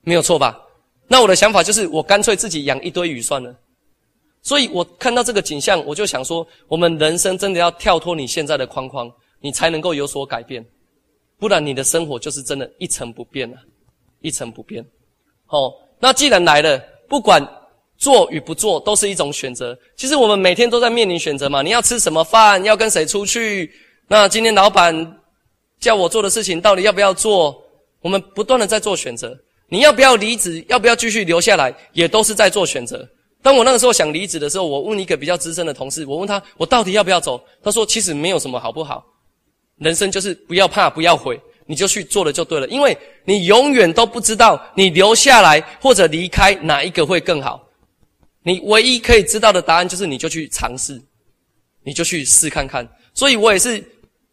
没有错吧？那我的想法就是，我干脆自己养一堆鱼算了。所以我看到这个景象，我就想说，我们人生真的要跳脱你现在的框框，你才能够有所改变，不然你的生活就是真的一成不变了，一成不变。好，那既然来了，不管做与不做，都是一种选择。其实我们每天都在面临选择嘛，你要吃什么饭，要跟谁出去，那今天老板叫我做的事情，到底要不要做？我们不断的在做选择。你要不要离职？要不要继续留下来？也都是在做选择。当我那个时候想离职的时候，我问一个比较资深的同事，我问他：我到底要不要走？他说：其实没有什么好不好，人生就是不要怕，不要悔，你就去做了就对了。因为你永远都不知道你留下来或者离开哪一个会更好。你唯一可以知道的答案就是你就去尝试，你就去试看看。所以我也是，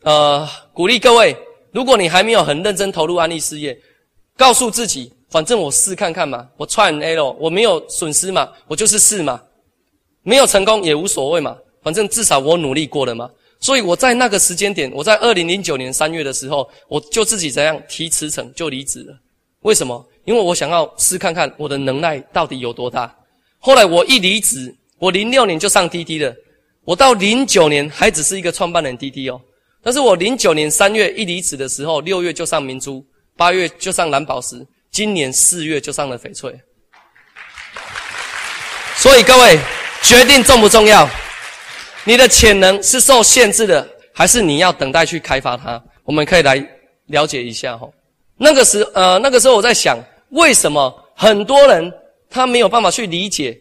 呃，鼓励各位，如果你还没有很认真投入安利事业，告诉自己，反正我试看看嘛，我串 L，我没有损失嘛，我就是试嘛，没有成功也无所谓嘛，反正至少我努力过了嘛。所以我在那个时间点，我在二零零九年三月的时候，我就自己怎样提辞呈就离职了。为什么？因为我想要试看看我的能耐到底有多大。后来我一离职，我零六年就上滴滴了。我到零九年还只是一个创办人滴滴哦。但是我零九年三月一离职的时候，六月就上明珠，八月就上蓝宝石，今年四月就上了翡翠。所以各位，决定重不重要？你的潜能是受限制的，还是你要等待去开发它？我们可以来了解一下哈。那个时，呃，那个时候我在想，为什么很多人他没有办法去理解，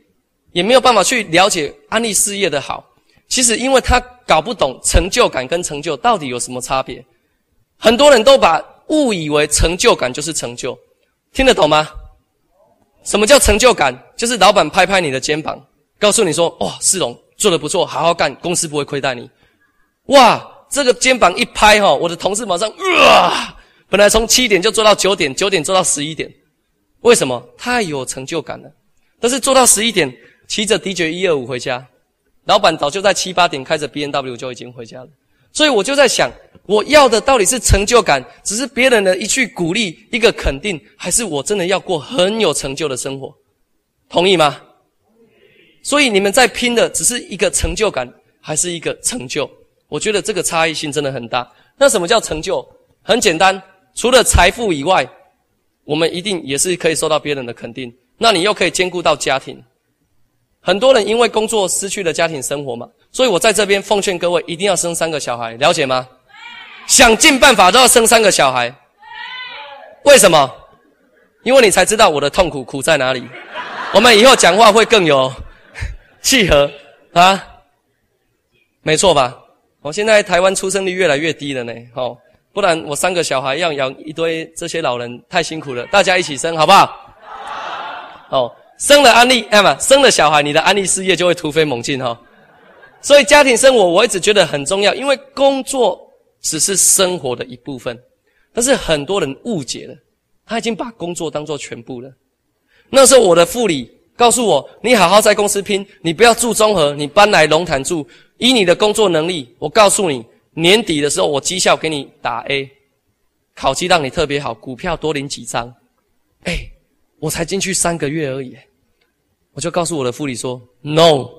也没有办法去了解安利事业的好？其实，因为他搞不懂成就感跟成就到底有什么差别。很多人都把误以为成就感就是成就，听得懂吗？什么叫成就感？就是老板拍拍你的肩膀，告诉你说：“哇，世龙。”做的不错，好好干，公司不会亏待你。哇，这个肩膀一拍哈，我的同事马上啊，本来从七点就做到九点，九点做到十一点，为什么？太有成就感了。但是做到十一点，骑着 DJ 一二五回家，老板早就在七八点开着 B N W 就已经回家了。所以我就在想，我要的到底是成就感，只是别人的一句鼓励、一个肯定，还是我真的要过很有成就的生活？同意吗？所以你们在拼的只是一个成就感，还是一个成就？我觉得这个差异性真的很大。那什么叫成就？很简单，除了财富以外，我们一定也是可以受到别人的肯定。那你又可以兼顾到家庭。很多人因为工作失去了家庭生活嘛，所以我在这边奉劝各位，一定要生三个小孩，了解吗？想尽办法都要生三个小孩。为什么？因为你才知道我的痛苦苦在哪里。我们以后讲话会更有。契合啊，没错吧？我现在台湾出生率越来越低了呢，哦，不然我三个小孩要养一堆这些老人太辛苦了，大家一起生好不好？哦，生了安利，哎嘛，生了小孩，你的安利事业就会突飞猛进哈。所以家庭生活我一直觉得很重要，因为工作只是生活的一部分，但是很多人误解了，他已经把工作当做全部了。那时候我的副理。告诉我，你好好在公司拼，你不要住中和，你搬来龙潭住。以你的工作能力，我告诉你，年底的时候我绩效给你打 A，考绩让你特别好，股票多领几张。哎，我才进去三个月而已，我就告诉我的副理说，No，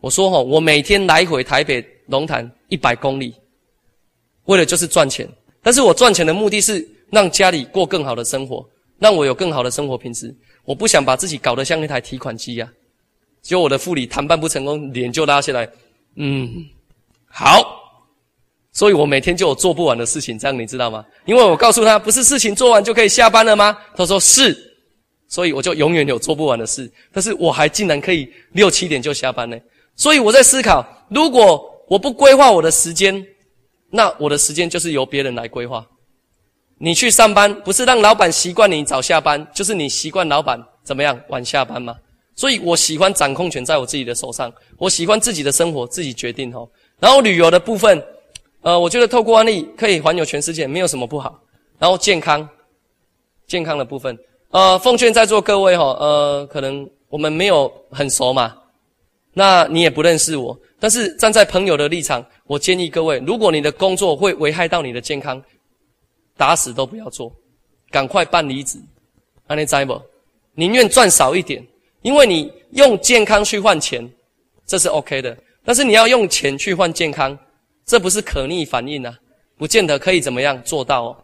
我说哈，我每天来回台北龙潭一百公里，为了就是赚钱，但是我赚钱的目的是让家里过更好的生活，让我有更好的生活品质。我不想把自己搞得像一台提款机呀！结果我的副理谈判不成功，脸就拉下来。嗯，好，所以我每天就有做不完的事情，这样你知道吗？因为我告诉他，不是事情做完就可以下班了吗？他说是，所以我就永远有做不完的事。但是我还竟然可以六七点就下班呢。所以我在思考，如果我不规划我的时间，那我的时间就是由别人来规划。你去上班不是让老板习惯你早下班，就是你习惯老板怎么样晚下班吗？所以我喜欢掌控权在我自己的手上，我喜欢自己的生活自己决定哦。然后旅游的部分，呃，我觉得透过安利可以环游全世界，没有什么不好。然后健康，健康的部分，呃，奉劝在座各位哈，呃，可能我们没有很熟嘛，那你也不认识我，但是站在朋友的立场，我建议各位，如果你的工作会危害到你的健康。打死都不要做，赶快办离职，安尼知不？宁愿赚少一点，因为你用健康去换钱，这是 OK 的。但是你要用钱去换健康，这不是可逆反应啊，不见得可以怎么样做到哦。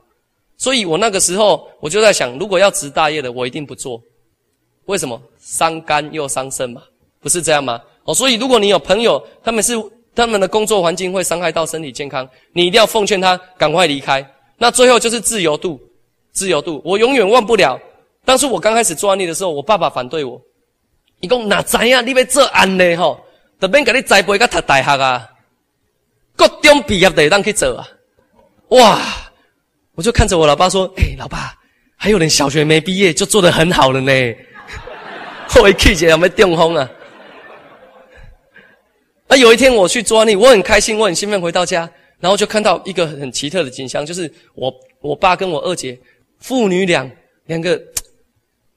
所以我那个时候我就在想，如果要值大业的，我一定不做。为什么？伤肝又伤肾嘛，不是这样吗？哦，所以如果你有朋友，他们是他们的工作环境会伤害到身体健康，你一定要奉劝他赶快离开。那最后就是自由度，自由度，我永远忘不了。当初我刚开始做安利的时候，我爸爸反对我，伊讲哪知呀？你要做安利吼，特别给你栽培个读大学啊，各中毕业的当去做啊。哇！我就看着我老爸说：“哎，老爸，还有人小学没毕业就做得很好了呢。”后一气姐有没有中风啊？那，有一天我去做安利，我很开心，我很兴奋，回到家，然后就看到一个很奇特的景象，就是我我爸跟我二姐父女俩两个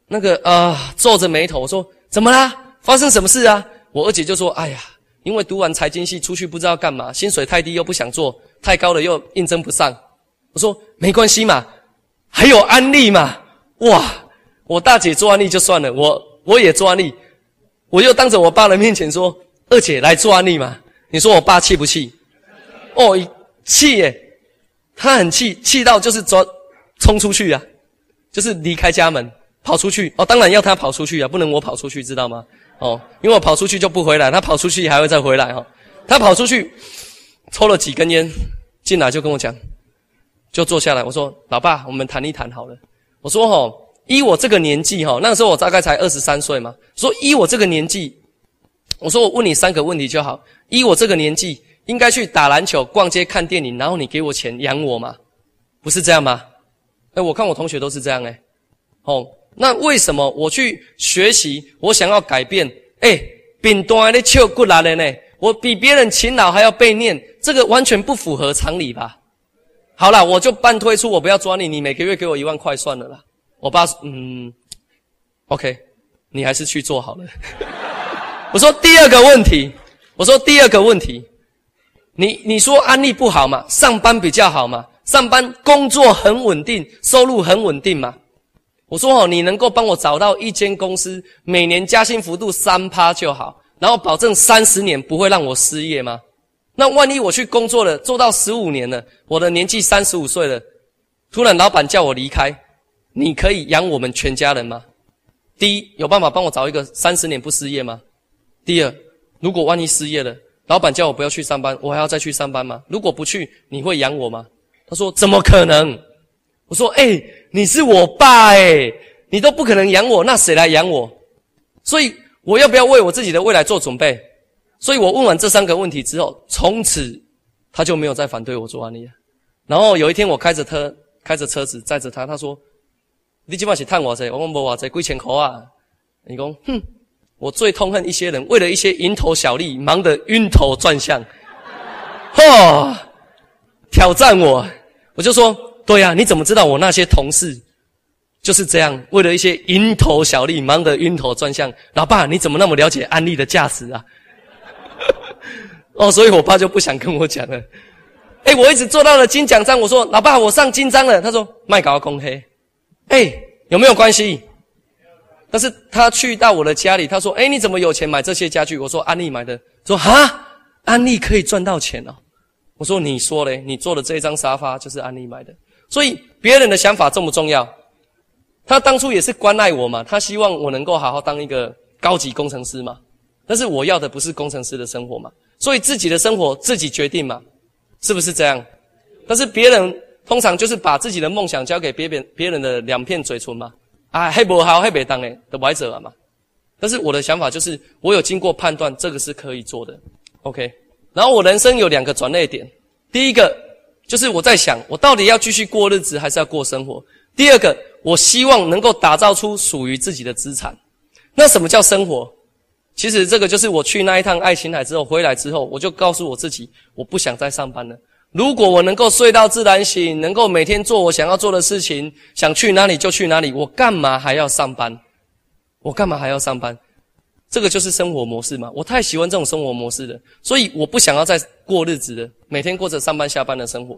那个啊皱着眉头，我说怎么啦？发生什么事啊？我二姐就说：哎呀，因为读完财经系出去不知道干嘛，薪水太低又不想做，太高了又应征不上。我说没关系嘛，还有安利嘛，哇！我大姐做安利就算了，我我也做安利，我又当着我爸的面前说：“二姐来做安利嘛。”你说我爸气不气？哦，气耶！他很气，气到就是抓冲出去啊，就是离开家门跑出去。哦，当然要他跑出去啊，不能我跑出去，知道吗？哦，因为我跑出去就不回来，他跑出去还会再回来哈。他跑出去抽了几根烟进来就跟我讲，就坐下来。我说：“老爸，我们谈一谈好了。”我说：“吼。”依我这个年纪哈，那个时候我大概才二十三岁嘛。说依我这个年纪，我说我问你三个问题就好。依我这个年纪，应该去打篮球、逛街、看电影，然后你给我钱养我吗？不是这样吗？哎，我看我同学都是这样哎。哦，那为什么我去学习，我想要改变？哎，扁端的笑过来了呢？我比别人勤劳还要被念，这个完全不符合常理吧？好了，我就半推出，我不要抓你，你每个月给我一万块算了啦。我爸说：“嗯，OK，你还是去做好了。”我说：“第二个问题，我说第二个问题，你你说安利不好嘛？上班比较好嘛？上班工作很稳定，收入很稳定嘛？我说哦，你能够帮我找到一间公司，每年加薪幅度三趴就好，然后保证三十年不会让我失业吗？那万一我去工作了，做到十五年了，我的年纪三十五岁了，突然老板叫我离开。”你可以养我们全家人吗？第一，有办法帮我找一个三十年不失业吗？第二，如果万一失业了，老板叫我不要去上班，我还要再去上班吗？如果不去，你会养我吗？他说：怎么可能？我说：哎，你是我爸哎，你都不可能养我，那谁来养我？所以我要不要为我自己的未来做准备？所以我问完这三个问题之后，从此他就没有再反对我做安利。然后有一天，我开着车，开着车子载着他，他说。你今晚是探我噻？我讲无话噻，几千块啊！你讲，哼，我最痛恨一些人为了一些蝇头小利，忙得晕头转向。嚯！挑战我，我就说，对呀，你怎么知道我那些同事就是这样，为了一些蝇头小利，忙得晕头转向？老爸，你怎么那么了解安利的价值啊？哦，所以我爸就不想跟我讲了。哎，我一直做到了金奖章，我说，老爸，我上金章了。他说，卖搞空黑。哎，有没有关系？但是他去到我的家里，他说：“哎，你怎么有钱买这些家具？”我说：“安利买的。”说：“哈，安利可以赚到钱哦。”我说：“你说嘞，你坐的这一张沙发就是安利买的。”所以别人的想法重不重要？他当初也是关爱我嘛，他希望我能够好好当一个高级工程师嘛。但是我要的不是工程师的生活嘛，所以自己的生活自己决定嘛，是不是这样？但是别人。通常就是把自己的梦想交给别人别人的两片嘴唇嘛，啊，还不好，还没当诶的歪者了嘛。但是我的想法就是，我有经过判断，这个是可以做的，OK。然后我人生有两个转捩点，第一个就是我在想，我到底要继续过日子，还是要过生活？第二个，我希望能够打造出属于自己的资产。那什么叫生活？其实这个就是我去那一趟爱琴海之后回来之后，我就告诉我自己，我不想再上班了。如果我能够睡到自然醒，能够每天做我想要做的事情，想去哪里就去哪里，我干嘛还要上班？我干嘛还要上班？这个就是生活模式嘛。我太喜欢这种生活模式了，所以我不想要再过日子了，每天过着上班下班的生活。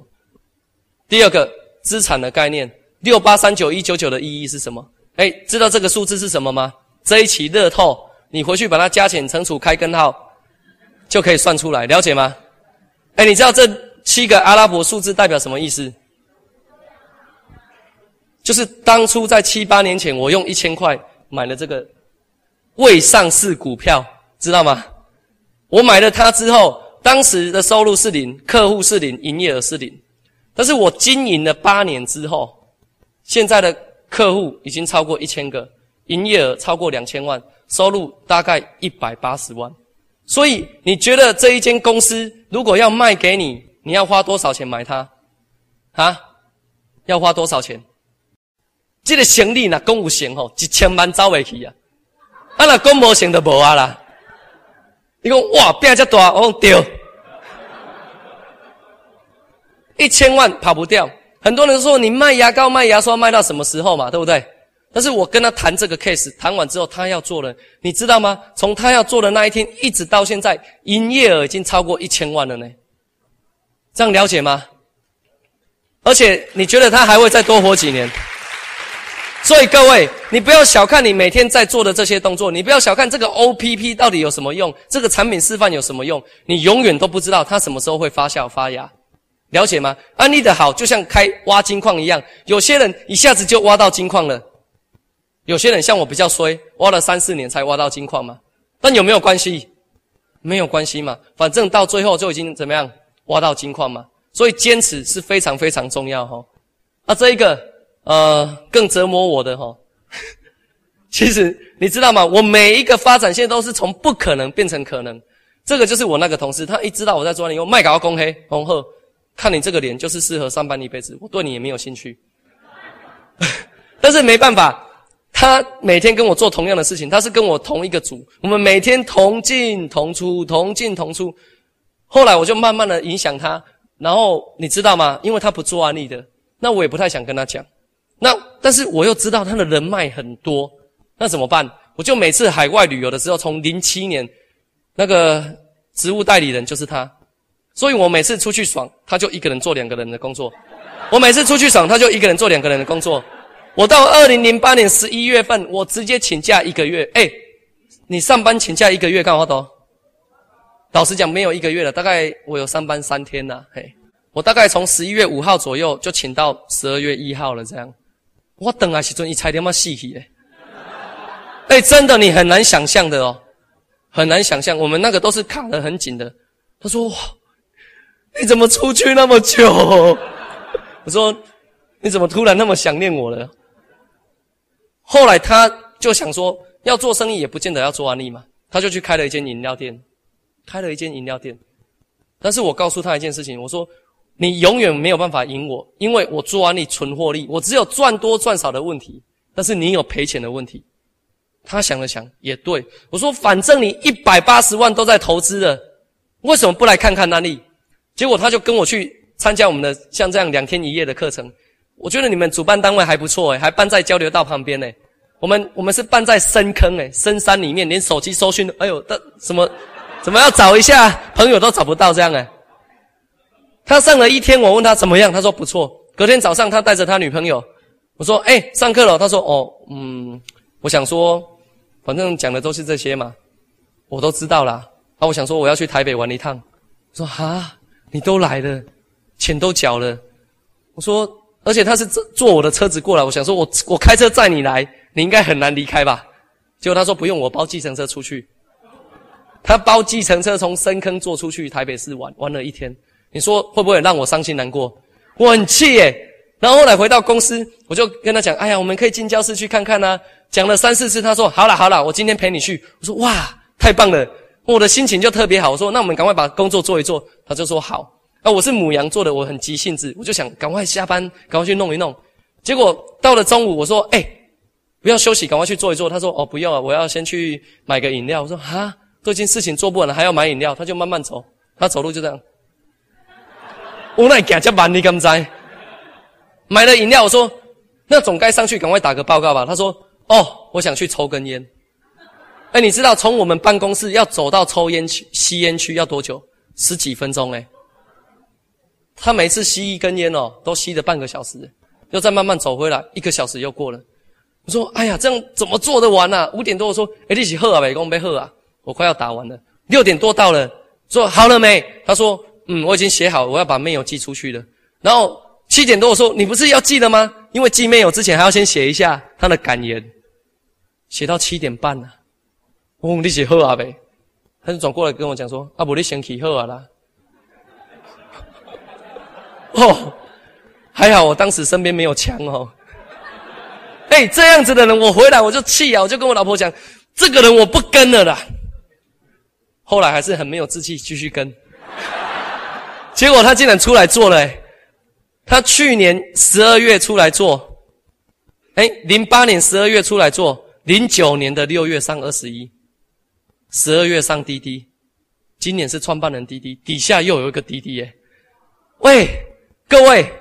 第二个资产的概念，六八三九一九九的意义是什么？哎，知道这个数字是什么吗？这一期乐透，你回去把它加减乘除开根号，就可以算出来，了解吗？哎，你知道这？七个阿拉伯数字代表什么意思？就是当初在七八年前，我用一千块买了这个未上市股票，知道吗？我买了它之后，当时的收入是零，客户是零，营业额是零。但是我经营了八年之后，现在的客户已经超过一千个，营业额超过两千万，收入大概一百八十万。所以你觉得这一间公司如果要卖给你？你要花多少钱买它？啊？要花多少钱？这个行李呢，公有行吼，一千万走未去啊！啊，那公务行就无啊啦。你讲哇，变这大，我讲丢，一千万跑不掉。很多人说你卖牙膏、卖牙刷卖到什么时候嘛，对不对？但是我跟他谈这个 case，谈完之后他要做了，你知道吗？从他要做的那一天一直到现在，营业额已经超过一千万了呢。这样了解吗？而且你觉得他还会再多活几年？所以各位，你不要小看你每天在做的这些动作，你不要小看这个 O P P 到底有什么用，这个产品示范有什么用，你永远都不知道它什么时候会发酵发芽，了解吗？安利的好，就像开挖金矿一样，有些人一下子就挖到金矿了，有些人像我比较衰，挖了三四年才挖到金矿嘛。但有没有关系？没有关系嘛，反正到最后就已经怎么样？挖到金矿嘛，所以坚持是非常非常重要哈。啊，这一个呃更折磨我的哈，其实你知道吗？我每一个发展线都是从不可能变成可能。这个就是我那个同事，他一知道我在做，你用麦搞公黑红鹤，看你这个脸就是适合上班一辈子，我对你也没有兴趣。但是没办法，他每天跟我做同样的事情，他是跟我同一个组，我们每天同进同出，同进同出。后来我就慢慢的影响他，然后你知道吗？因为他不做安利的，那我也不太想跟他讲。那但是我又知道他的人脉很多，那怎么办？我就每次海外旅游的时候，从零七年那个职务代理人就是他，所以我每次出去爽，他就一个人做两个人的工作；我每次出去爽，他就一个人做两个人的工作。我到二零零八年十一月份，我直接请假一个月。哎，你上班请假一个月干嘛都？老实讲，没有一个月了，大概我有上班三天呐。嘿，我大概从十一月五号左右就请到十二月一号了，这样。我等啊，时阵一差点要死去嘞。哎，真的，你很难想象的哦，很难想象。我们那个都是卡得很紧的。他说：“，你怎么出去那么久？” 我说：“你怎么突然那么想念我了？”后来他就想说，要做生意也不见得要做安利嘛，他就去开了一间饮料店。开了一间饮料店，但是我告诉他一件事情，我说你永远没有办法赢我，因为我做安利存获利，我只有赚多赚少的问题，但是你有赔钱的问题。他想了想，也对我说，反正你一百八十万都在投资了，为什么不来看看安利？结果他就跟我去参加我们的像这样两天一夜的课程。我觉得你们主办单位还不错诶，还办在交流道旁边呢。我们我们是办在深坑诶，深山里面，连手机搜寻，哎呦的什么？怎么要找一下朋友都找不到这样哎？他上了一天，我问他怎么样，他说不错。隔天早上，他带着他女朋友，我说：“哎，上课了。”他说：“哦，嗯，我想说，反正讲的都是这些嘛，我都知道啦。啊，我想说我要去台北玩一趟。”说：“哈，你都来了，钱都缴了。”我说：“而且他是坐坐我的车子过来，我想说我我开车载你来，你应该很难离开吧？”结果他说：“不用，我包计程车出去。”他包计程车从深坑坐出去台北市玩，玩了一天。你说会不会让我伤心难过？我很气耶。然后后来回到公司，我就跟他讲：“哎呀，我们可以进教室去看看呐。”讲了三四次，他说：“好了好了，我今天陪你去。”我说：“哇，太棒了！”我的心情就特别好。我说：“那我们赶快把工作做一做。”他就说：“好。”啊，我是母羊做的，我很急性子，我就想赶快下班，赶快去弄一弄。结果到了中午，我说：“哎，不要休息，赶快去做一做。”他说：“哦，不用了，我要先去买个饮料。”我说：“哈。”最近事情做不完了，还要买饮料，他就慢慢走。他走路就这样。我那行这慢，你敢在？买了饮料，我说那总该上去赶快打个报告吧。他说：“哦，我想去抽根烟。”哎，你知道从我们办公室要走到抽烟区、吸烟区要多久？十几分钟哎。他每次吸一根烟哦，都吸了半个小时，又再慢慢走回来，一个小时又过了。我说：“哎呀，这样怎么做得完呢？”五点多我说：“哎，你起喝啊呗，我没喝啊。”我快要打完了，六点多到了，说好了没？他说：“嗯，我已经写好，我要把 mail 寄出去了。”然后七点多我说：“你不是要寄了吗？因为寄 mail 之前还要先写一下他的感言。”写到七点半了，我你写好啊呗？他就转过来跟我讲说：“阿伯，你先起好啊啦。”哦，还好我当时身边没有枪哦。哎，这样子的人，我回来我就气啊，我就跟我老婆讲：“这个人我不跟了啦。”后来还是很没有志气，继续跟。结果他竟然出来做了，他去年十二月出来做，哎，零八年十二月出来做，零九年的六月上二十一，十二月上滴滴，今年是创办人滴滴，底下又有一个滴滴耶。喂，各位，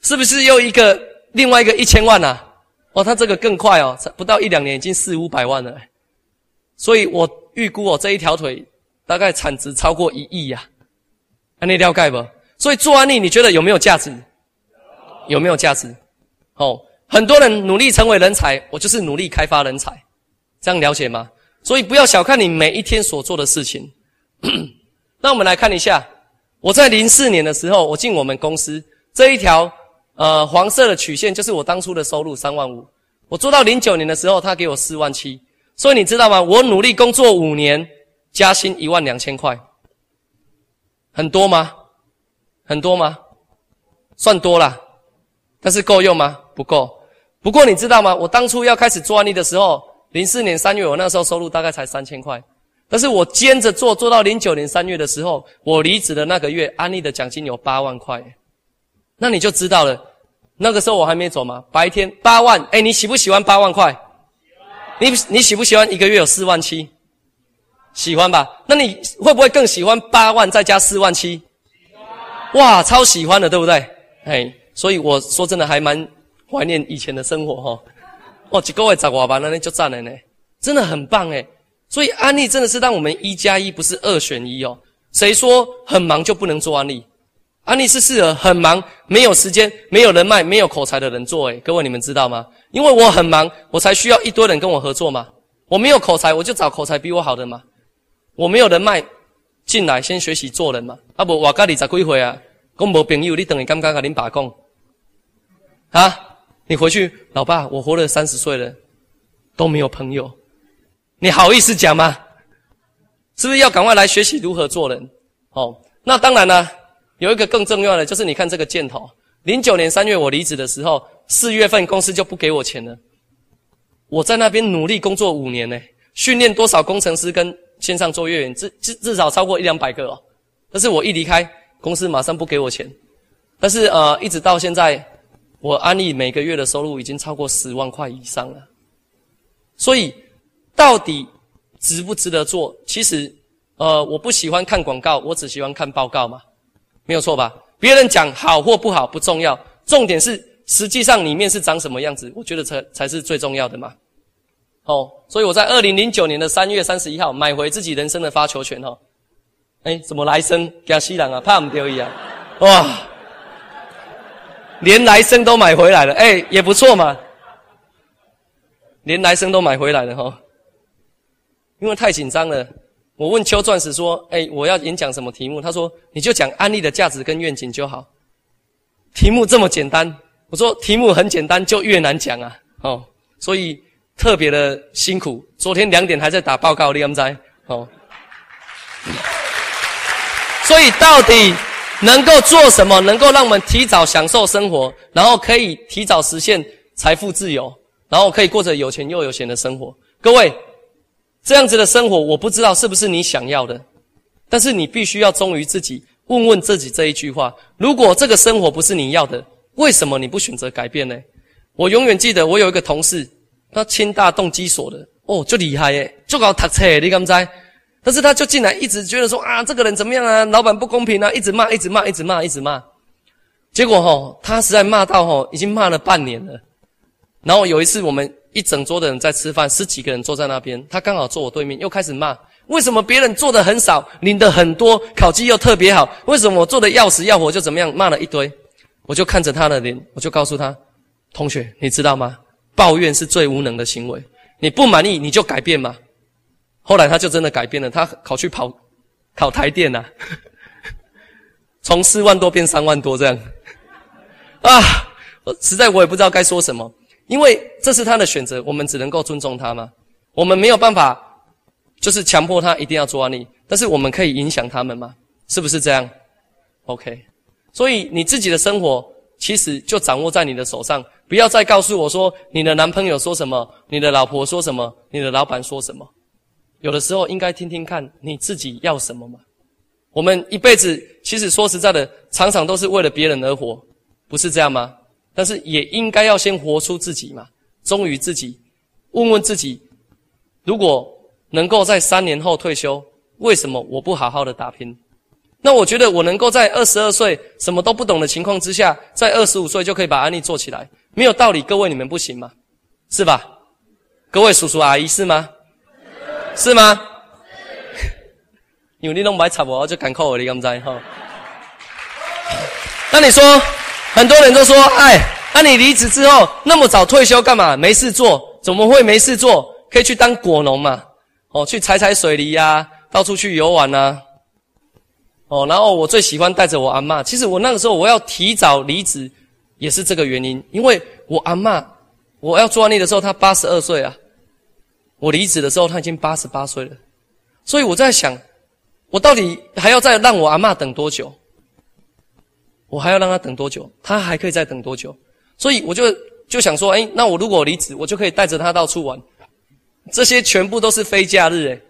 是不是又一个另外一个一千万呐？哦，他这个更快哦，不到一两年已经四五百万了。所以我预估哦，这一条腿大概产值超过一亿呀。安利了解不？所以做安利，你觉得有没有价值？有没有价值？哦，很多人努力成为人才，我就是努力开发人才，这样了解吗？所以不要小看你每一天所做的事情。那我们来看一下，我在零四年的时候，我进我们公司这一条呃黄色的曲线，就是我当初的收入三万五。我做到零九年的时候，他给我四万七。所以你知道吗？我努力工作五年，加薪一万两千块，很多吗？很多吗？算多了，但是够用吗？不够。不过你知道吗？我当初要开始做安利的时候，零四年三月，我那时候收入大概才三千块。但是我兼着做，做到零九年三月的时候，我离职的那个月，安利的奖金有八万块。那你就知道了，那个时候我还没走嘛，白天八万，哎，你喜不喜欢八万块？你你喜不喜欢一个月有四万七？喜欢吧？那你会不会更喜欢八万再加四万七？哇，超喜欢的，对不对？哎，所以我说真的还蛮怀念以前的生活哈。哦，一个月十万吧，那你就赚了呢，真的很棒哎。所以安利真的是让我们一加一不是二选一哦。谁说很忙就不能做安利？安利是适合很忙、没有时间、没有人脉、没有口才的人做诶。各位你们知道吗？因为我很忙，我才需要一堆人跟我合作嘛。我没有口才，我就找口才比我好的嘛。我没有人脉，进来先学习做人嘛。啊不，我家里十几岁啊，我无朋友，你等于刚刚跟恁爸讲，啊，你回去，老爸，我活了三十岁了，都没有朋友。你好意思讲吗？是不是要赶快来学习如何做人？哦，那当然了，有一个更重要的，就是你看这个箭头。零九年三月我离职的时候，四月份公司就不给我钱了。我在那边努力工作五年呢，训练多少工程师跟线上作业员，至至至少超过一两百个哦。但是我一离开公司，马上不给我钱。但是呃，一直到现在，我安利每个月的收入已经超过十万块以上了。所以。到底值不值得做？其实，呃，我不喜欢看广告，我只喜欢看报告嘛，没有错吧？别人讲好或不好不重要，重点是实际上里面是长什么样子，我觉得才才是最重要的嘛。哦，所以我在二零零九年的三月三十一号买回自己人生的发球权哦。哎，怎么来生加西朗啊？怕唔丢一样？哇，连来生都买回来了，哎，也不错嘛。连来生都买回来了哈。因为太紧张了，我问邱钻石说：“哎，我要演讲什么题目？”他说：“你就讲安利的价值跟愿景就好。”题目这么简单，我说题目很简单，就越难讲啊！哦，所以特别的辛苦。昨天两点还在打报告，你敢知？哦，所以到底能够做什么，能够让我们提早享受生活，然后可以提早实现财富自由，然后可以过着有钱又有闲的生活？各位。这样子的生活，我不知道是不是你想要的，但是你必须要忠于自己，问问自己这一句话：如果这个生活不是你要的，为什么你不选择改变呢？我永远记得，我有一个同事，他清大动机所的，哦，就厉害耶，就搞读册，你敢知？但是他就进来，一直觉得说啊，这个人怎么样啊，老板不公平啊，一直骂，一直骂，一直骂，一直骂。结果吼，他实在骂到吼，已经骂了半年了。然后有一次我们。一整桌的人在吃饭，十几个人坐在那边，他刚好坐我对面，又开始骂：为什么别人做的很少，领的很多，考绩又特别好？为什么我做的要死要活就怎么样？骂了一堆，我就看着他的脸，我就告诉他：同学，你知道吗？抱怨是最无能的行为。你不满意你就改变嘛。后来他就真的改变了，他考去跑考台电呐，从四万多变三万多这样。啊，实在我也不知道该说什么。因为这是他的选择，我们只能够尊重他吗？我们没有办法，就是强迫他一定要做安利，但是我们可以影响他们吗？是不是这样？OK，所以你自己的生活其实就掌握在你的手上，不要再告诉我说你的男朋友说什么，你的老婆说什么，你的老板说什么。有的时候应该听听看你自己要什么嘛。我们一辈子其实说实在的，常常都是为了别人而活，不是这样吗？但是也应该要先活出自己嘛，忠于自己，问问自己，如果能够在三年后退休，为什么我不好好的打拼？那我觉得我能够在二十二岁什么都不懂的情况之下，在二十五岁就可以把安利做起来，没有道理。各位你们不行吗？是吧？各位叔叔阿姨是吗？是吗？因为你拢买插我，就赶快我你咁知哈。那你说，很多人都说，哎，那你离职之后那么早退休干嘛？没事做？怎么会没事做？可以去当果农嘛？哦，去采采水梨呀，到处去游玩呐。哦，然后我最喜欢带着我阿妈。其实我那个时候我要提早离职，也是这个原因。因为我阿妈，我要做安利的时候，她八十二岁啊。我离职的时候，她已经八十八岁了。所以我在想，我到底还要再让我阿妈等多久？我还要让他等多久？他还可以再等多久？所以我就就想说，哎，那我如果离职，我就可以带着他到处玩。这些全部都是非假日诶，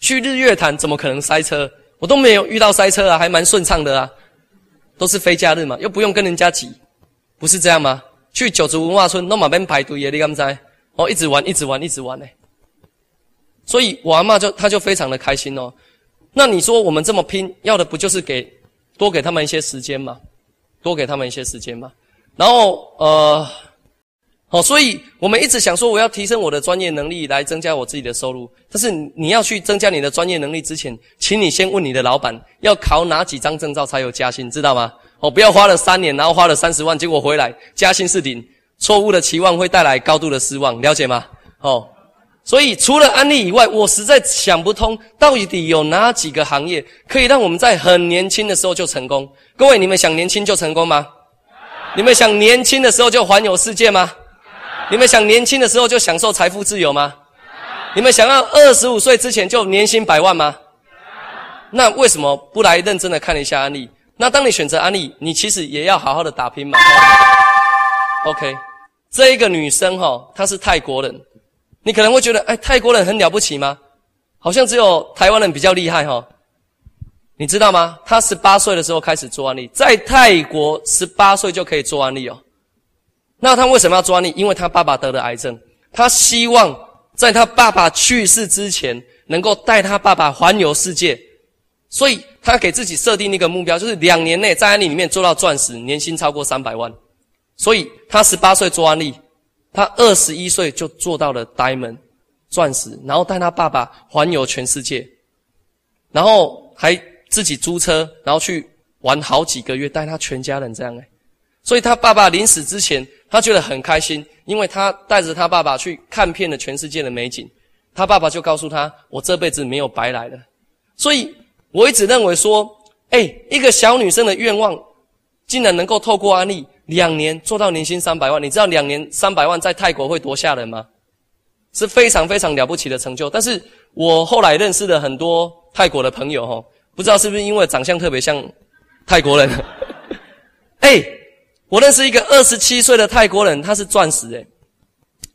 去日月潭怎么可能塞车？我都没有遇到塞车啊，还蛮顺畅的啊，都是非假日嘛，又不用跟人家挤，不是这样吗？去九族文化村，那马边排队耶，你敢知？哦，一直玩，一直玩，一直玩呢。所以我阿妈就，她就非常的开心哦。那你说我们这么拼，要的不就是给多给他们一些时间吗？多给他们一些时间吗？然后呃。好，所以我们一直想说，我要提升我的专业能力来增加我自己的收入。但是你要去增加你的专业能力之前，请你先问你的老板，要考哪几张证照才有加薪，知道吗？哦，不要花了三年，然后花了三十万，结果回来加薪是零，错误的期望会带来高度的失望，了解吗？哦，所以除了安利以外，我实在想不通，到底有哪几个行业可以让我们在很年轻的时候就成功？各位，你们想年轻就成功吗？你们想年轻的时候就环游世界吗？你们想年轻的时候就享受财富自由吗？你们想要二十五岁之前就年薪百万吗？那为什么不来认真的看一下安利？那当你选择安利，你其实也要好好的打拼嘛。OK，这一个女生哈，她是泰国人，你可能会觉得，哎，泰国人很了不起吗？好像只有台湾人比较厉害哈。你知道吗？他十八岁的时候开始做安利，在泰国十八岁就可以做安利哦。那他为什么要做安利？因为他爸爸得了癌症，他希望在他爸爸去世之前，能够带他爸爸环游世界，所以他给自己设定一个目标，就是两年内在安利里面做到钻石，年薪超过三百万。所以他十八岁做安利，他二十一岁就做到了 diamond 钻石，然后带他爸爸环游全世界，然后还自己租车，然后去玩好几个月，带他全家人这样哎。所以他爸爸临死之前。他觉得很开心，因为他带着他爸爸去看遍了全世界的美景，他爸爸就告诉他：“我这辈子没有白来的。”所以我一直认为说，哎，一个小女生的愿望，竟然能够透过安利两年做到年薪三百万。你知道两年三百万在泰国会多吓人吗？是非常非常了不起的成就。但是我后来认识了很多泰国的朋友，哈，不知道是不是因为长相特别像泰国人，哎。我认识一个二十七岁的泰国人，他是钻石诶，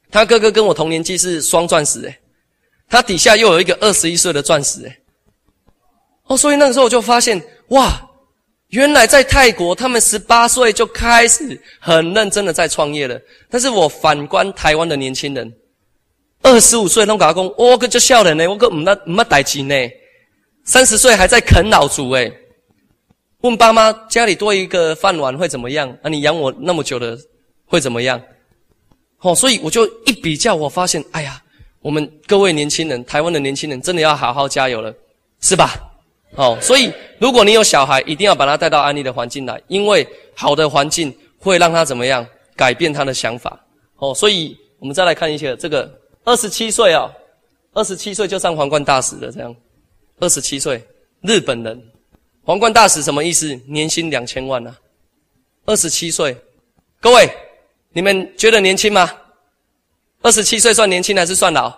他哥哥跟我同年纪是双钻石诶，他底下又有一个二十一岁的钻石诶，哦，所以那个时候我就发现，哇，原来在泰国他们十八岁就开始很认真的在创业了。但是我反观台湾的年轻人，二十五岁弄搞工，我个就笑人呢，我个唔那唔那代钱呢，三十岁还在啃老族诶。问爸妈家里多一个饭碗会怎么样？啊，你养我那么久了会怎么样？哦，所以我就一比较，我发现，哎呀，我们各位年轻人，台湾的年轻人真的要好好加油了，是吧？哦，所以如果你有小孩，一定要把他带到安利的环境来，因为好的环境会让他怎么样改变他的想法。哦，所以我们再来看一下这个二十七岁啊，二十七岁就上皇冠大使了，这样，二十七岁日本人。皇冠大使什么意思？年薪两千万呢？二十七岁，各位，你们觉得年轻吗？二十七岁算年轻还是算老？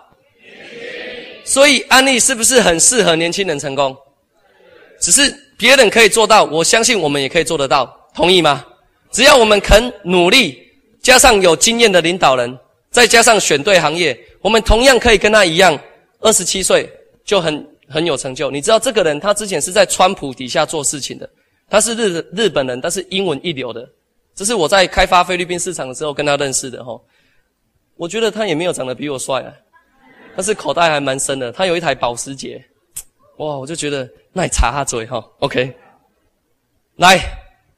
所以安利是不是很适合年轻人成功？只是别人可以做到，我相信我们也可以做得到，同意吗？只要我们肯努力，加上有经验的领导人，再加上选对行业，我们同样可以跟他一样，二十七岁就很。很有成就，你知道这个人，他之前是在川普底下做事情的，他是日日本人，但是英文一流的。这是我在开发菲律宾市场的时候跟他认识的哈。我觉得他也没有长得比我帅啊，但是口袋还蛮深的。他有一台保时捷，哇，我就觉得那你插下嘴哈，OK。来，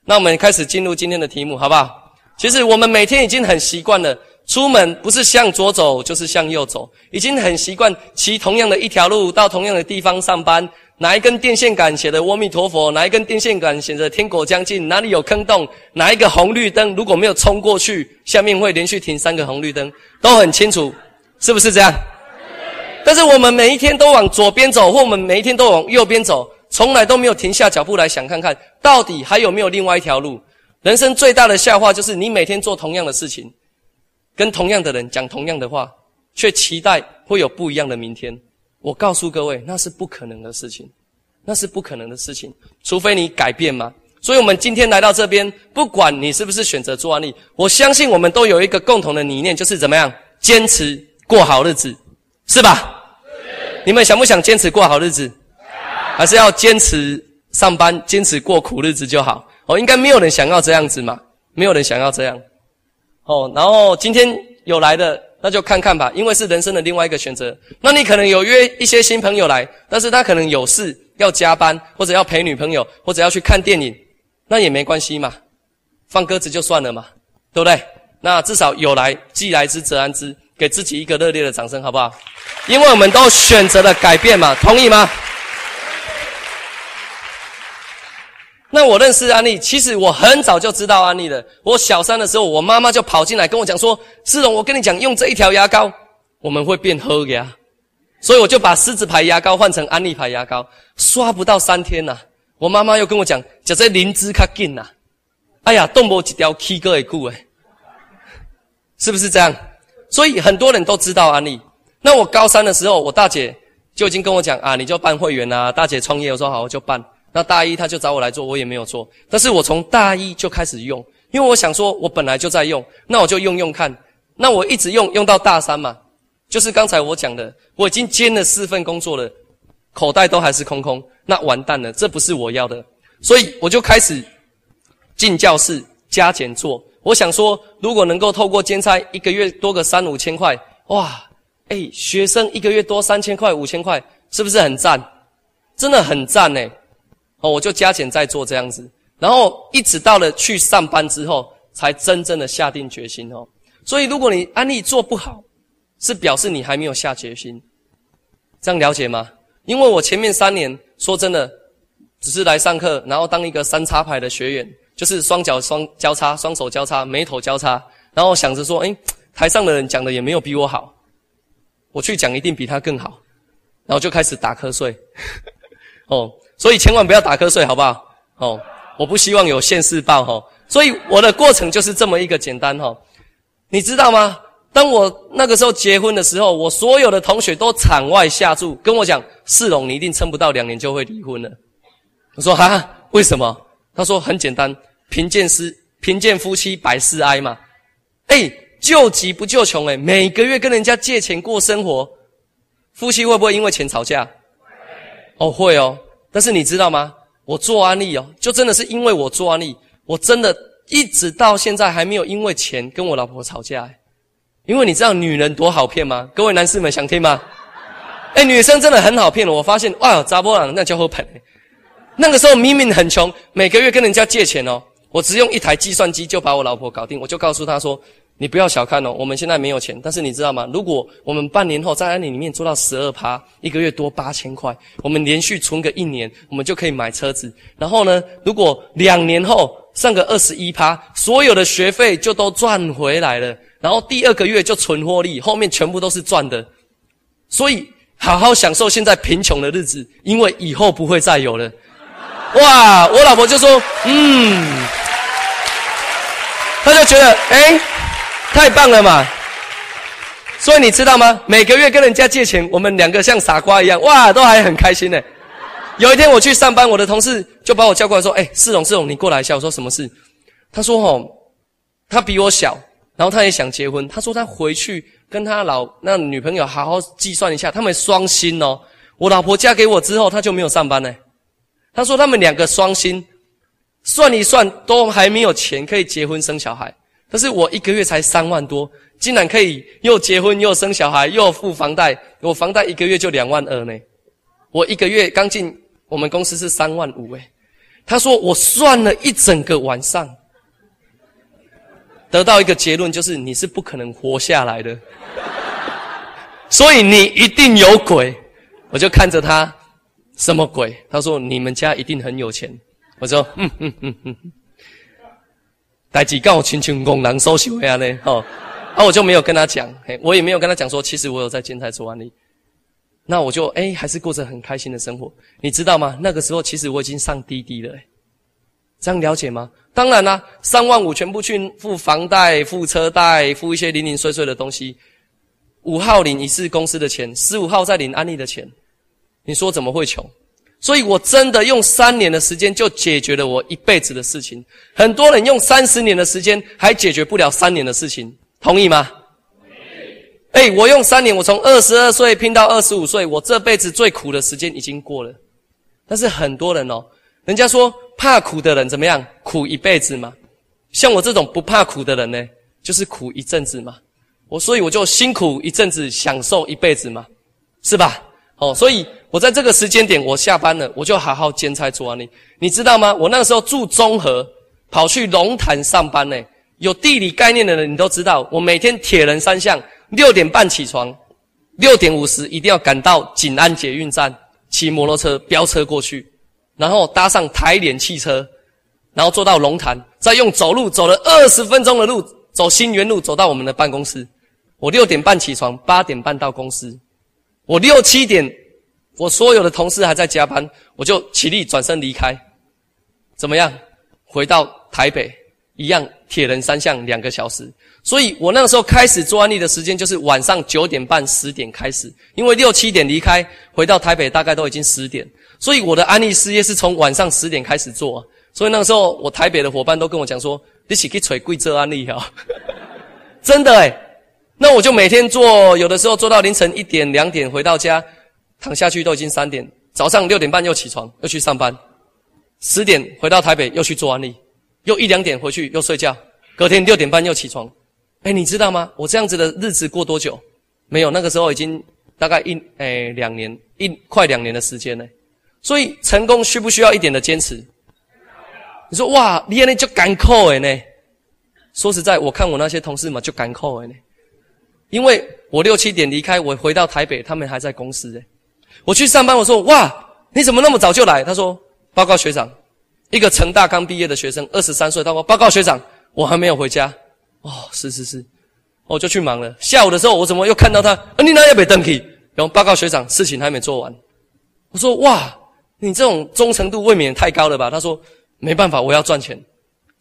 那我们开始进入今天的题目，好不好？其实我们每天已经很习惯了，出门不是向左走就是向右走，已经很习惯骑同样的一条路到同样的地方上班。哪一根电线杆写的“阿弥陀佛”，哪一根电线杆写着“天国将近”，哪里有坑洞，哪一个红绿灯如果没有冲过去，下面会连续停三个红绿灯，都很清楚，是不是这样？但是我们每一天都往左边走，或我们每一天都往右边走，从来都没有停下脚步来想看看，到底还有没有另外一条路？人生最大的笑话就是你每天做同样的事情，跟同样的人讲同样的话，却期待会有不一样的明天。我告诉各位，那是不可能的事情，那是不可能的事情，除非你改变嘛。所以，我们今天来到这边，不管你是不是选择做安利，我相信我们都有一个共同的理念，就是怎么样坚持过好日子，是吧？你们想不想坚持过好日子？还是要坚持上班，坚持过苦日子就好？哦，应该没有人想要这样子嘛，没有人想要这样。哦，然后今天有来的。那就看看吧，因为是人生的另外一个选择。那你可能有约一些新朋友来，但是他可能有事要加班，或者要陪女朋友，或者要去看电影，那也没关系嘛，放鸽子就算了嘛，对不对？那至少有来，既来之则安之，给自己一个热烈的掌声，好不好？因为我们都选择了改变嘛，同意吗？那我认识安利，其实我很早就知道安利了。我小三的时候，我妈妈就跑进来跟我讲说：“思荣，我跟你讲，用这一条牙膏，我们会变黑牙。”所以我就把狮子牌牙膏换成安利牌牙膏，刷不到三天呐。我妈妈又跟我讲：“叫这灵芝卡紧呐。”哎呀，动不几条 K 歌也顾哎，是不是这样？所以很多人都知道安利。那我高三的时候，我大姐就已经跟我讲啊，你就办会员啊。大姐创业，我说好，我就办。那大一他就找我来做，我也没有做。但是我从大一就开始用，因为我想说，我本来就在用，那我就用用看。那我一直用用到大三嘛，就是刚才我讲的，我已经兼了四份工作了，口袋都还是空空，那完蛋了，这不是我要的。所以我就开始进教室加减做。我想说，如果能够透过兼差，一个月多个三五千块，哇，哎，学生一个月多三千块五千块，是不是很赞？真的很赞呢。哦，我就加减在做这样子，然后一直到了去上班之后，才真正的下定决心哦。所以，如果你安利做不好，是表示你还没有下决心，这样了解吗？因为我前面三年说真的，只是来上课，然后当一个三叉牌的学员，就是双脚双交叉，双手交叉，眉头交叉，然后想着说，哎，台上的人讲的也没有比我好，我去讲一定比他更好，然后就开始打瞌睡，哦。所以千万不要打瞌睡，好不好？哦，我不希望有现世报哈。所以我的过程就是这么一个简单哈。你知道吗？当我那个时候结婚的时候，我所有的同学都场外下注跟我讲：“世龙，你一定撑不到两年就会离婚了。”我说：“哈，为什么？”他说：“很简单，贫贱夫贫贱夫妻百事哀嘛。哎，救急不救穷哎，每个月跟人家借钱过生活，夫妻会不会因为钱吵架？哦，会哦。”但是你知道吗？我做安利哦，就真的是因为我做安利，我真的一直到现在还没有因为钱跟我老婆吵架。因为你知道女人多好骗吗？各位男士们想听吗？哎，女生真的很好骗了。我发现哇，扎波朗那叫好骗。那个时候明明很穷，每个月跟人家借钱哦，我只用一台计算机就把我老婆搞定。我就告诉她说。你不要小看哦，我们现在没有钱，但是你知道吗？如果我们半年后在安利里面做到十二趴，一个月多八千块，我们连续存个一年，我们就可以买车子。然后呢，如果两年后上个二十一趴，所有的学费就都赚回来了。然后第二个月就存获利，后面全部都是赚的。所以好好享受现在贫穷的日子，因为以后不会再有了。哇！我老婆就说：“嗯。”她就觉得，哎。太棒了嘛！所以你知道吗？每个月跟人家借钱，我们两个像傻瓜一样，哇，都还很开心呢。有一天我去上班，我的同事就把我叫过来说：“哎，世荣，世荣，你过来一下。”我说：“什么事？”他说：“吼，他比我小，然后他也想结婚。他说他回去跟他老那女朋友好好计算一下，他们双薪哦。我老婆嫁给我之后，他就没有上班呢。他说他们两个双薪，算一算都还没有钱可以结婚生小孩。”但是我一个月才三万多，竟然可以又结婚又生小孩又付房贷，我房贷一个月就两万二呢。我一个月刚进我们公司是三万五诶。他说我算了一整个晚上，得到一个结论就是你是不可能活下来的，所以你一定有鬼。我就看着他，什么鬼？他说你们家一定很有钱。我说嗯嗯嗯嗯，代志告亲亲公人收手呀呢，哦。那我就没有跟他讲，我也没有跟他讲说，其实我有在建材做安利。那我就哎，还是过着很开心的生活，你知道吗？那个时候其实我已经上滴滴了，这样了解吗？当然啦，三万五全部去付房贷、付车贷、付一些零零碎碎的东西。五号领一次公司的钱，十五号再领安利的钱，你说怎么会穷？所以我真的用三年的时间就解决了我一辈子的事情。很多人用三十年的时间还解决不了三年的事情。同意吗？哎，我用三年，我从二十二岁拼到二十五岁，我这辈子最苦的时间已经过了。但是很多人哦，人家说怕苦的人怎么样？苦一辈子嘛。像我这种不怕苦的人呢，就是苦一阵子嘛。我所以我就辛苦一阵子，享受一辈子嘛，是吧？哦，所以我在这个时间点，我下班了，我就好好兼差做安利。你知道吗？我那个时候住中和，跑去龙潭上班呢。有地理概念的人，你都知道，我每天铁人三项，六点半起床，六点五十一定要赶到锦安捷运站，骑摩托车飙车过去，然后搭上台联汽车，然后坐到龙潭，再用走路走了二十分钟的路，走新园路走到我们的办公室。我六点半起床，八点半到公司，我六七点，我所有的同事还在加班，我就起立转身离开，怎么样？回到台北。一样，铁人三项两个小时，所以我那个时候开始做安利的时间就是晚上九点半十点开始，因为六七点离开，回到台北大概都已经十点，所以我的安利事业是从晚上十点开始做，所以那个时候我台北的伙伴都跟我讲说，一起去锤贵州安利哈，真的诶那我就每天做，有的时候做到凌晨一点两点回到家，躺下去都已经三点，早上六点半又起床又去上班，十点回到台北又去做安利。又一两点回去又睡觉，隔天六点半又起床。哎，你知道吗？我这样子的日子过多久？没有，那个时候已经大概一哎两年一快两年的时间呢。所以成功需不需要一点的坚持？你说哇，你那就赶扣哎呢？说实在，我看我那些同事嘛就赶扣哎呢，因为我六七点离开，我回到台北，他们还在公司哎。我去上班，我说哇，你怎么那么早就来？他说报告学长。一个成大刚毕业的学生，二十三岁，他说：“报告学长，我还没有回家。”哦，是是是，我就去忙了。下午的时候，我怎么又看到他？你那要被登记？然后报告学长，事情还没做完。我说：“哇，你这种忠诚度未免太高了吧？”他说：“没办法，我要赚钱。”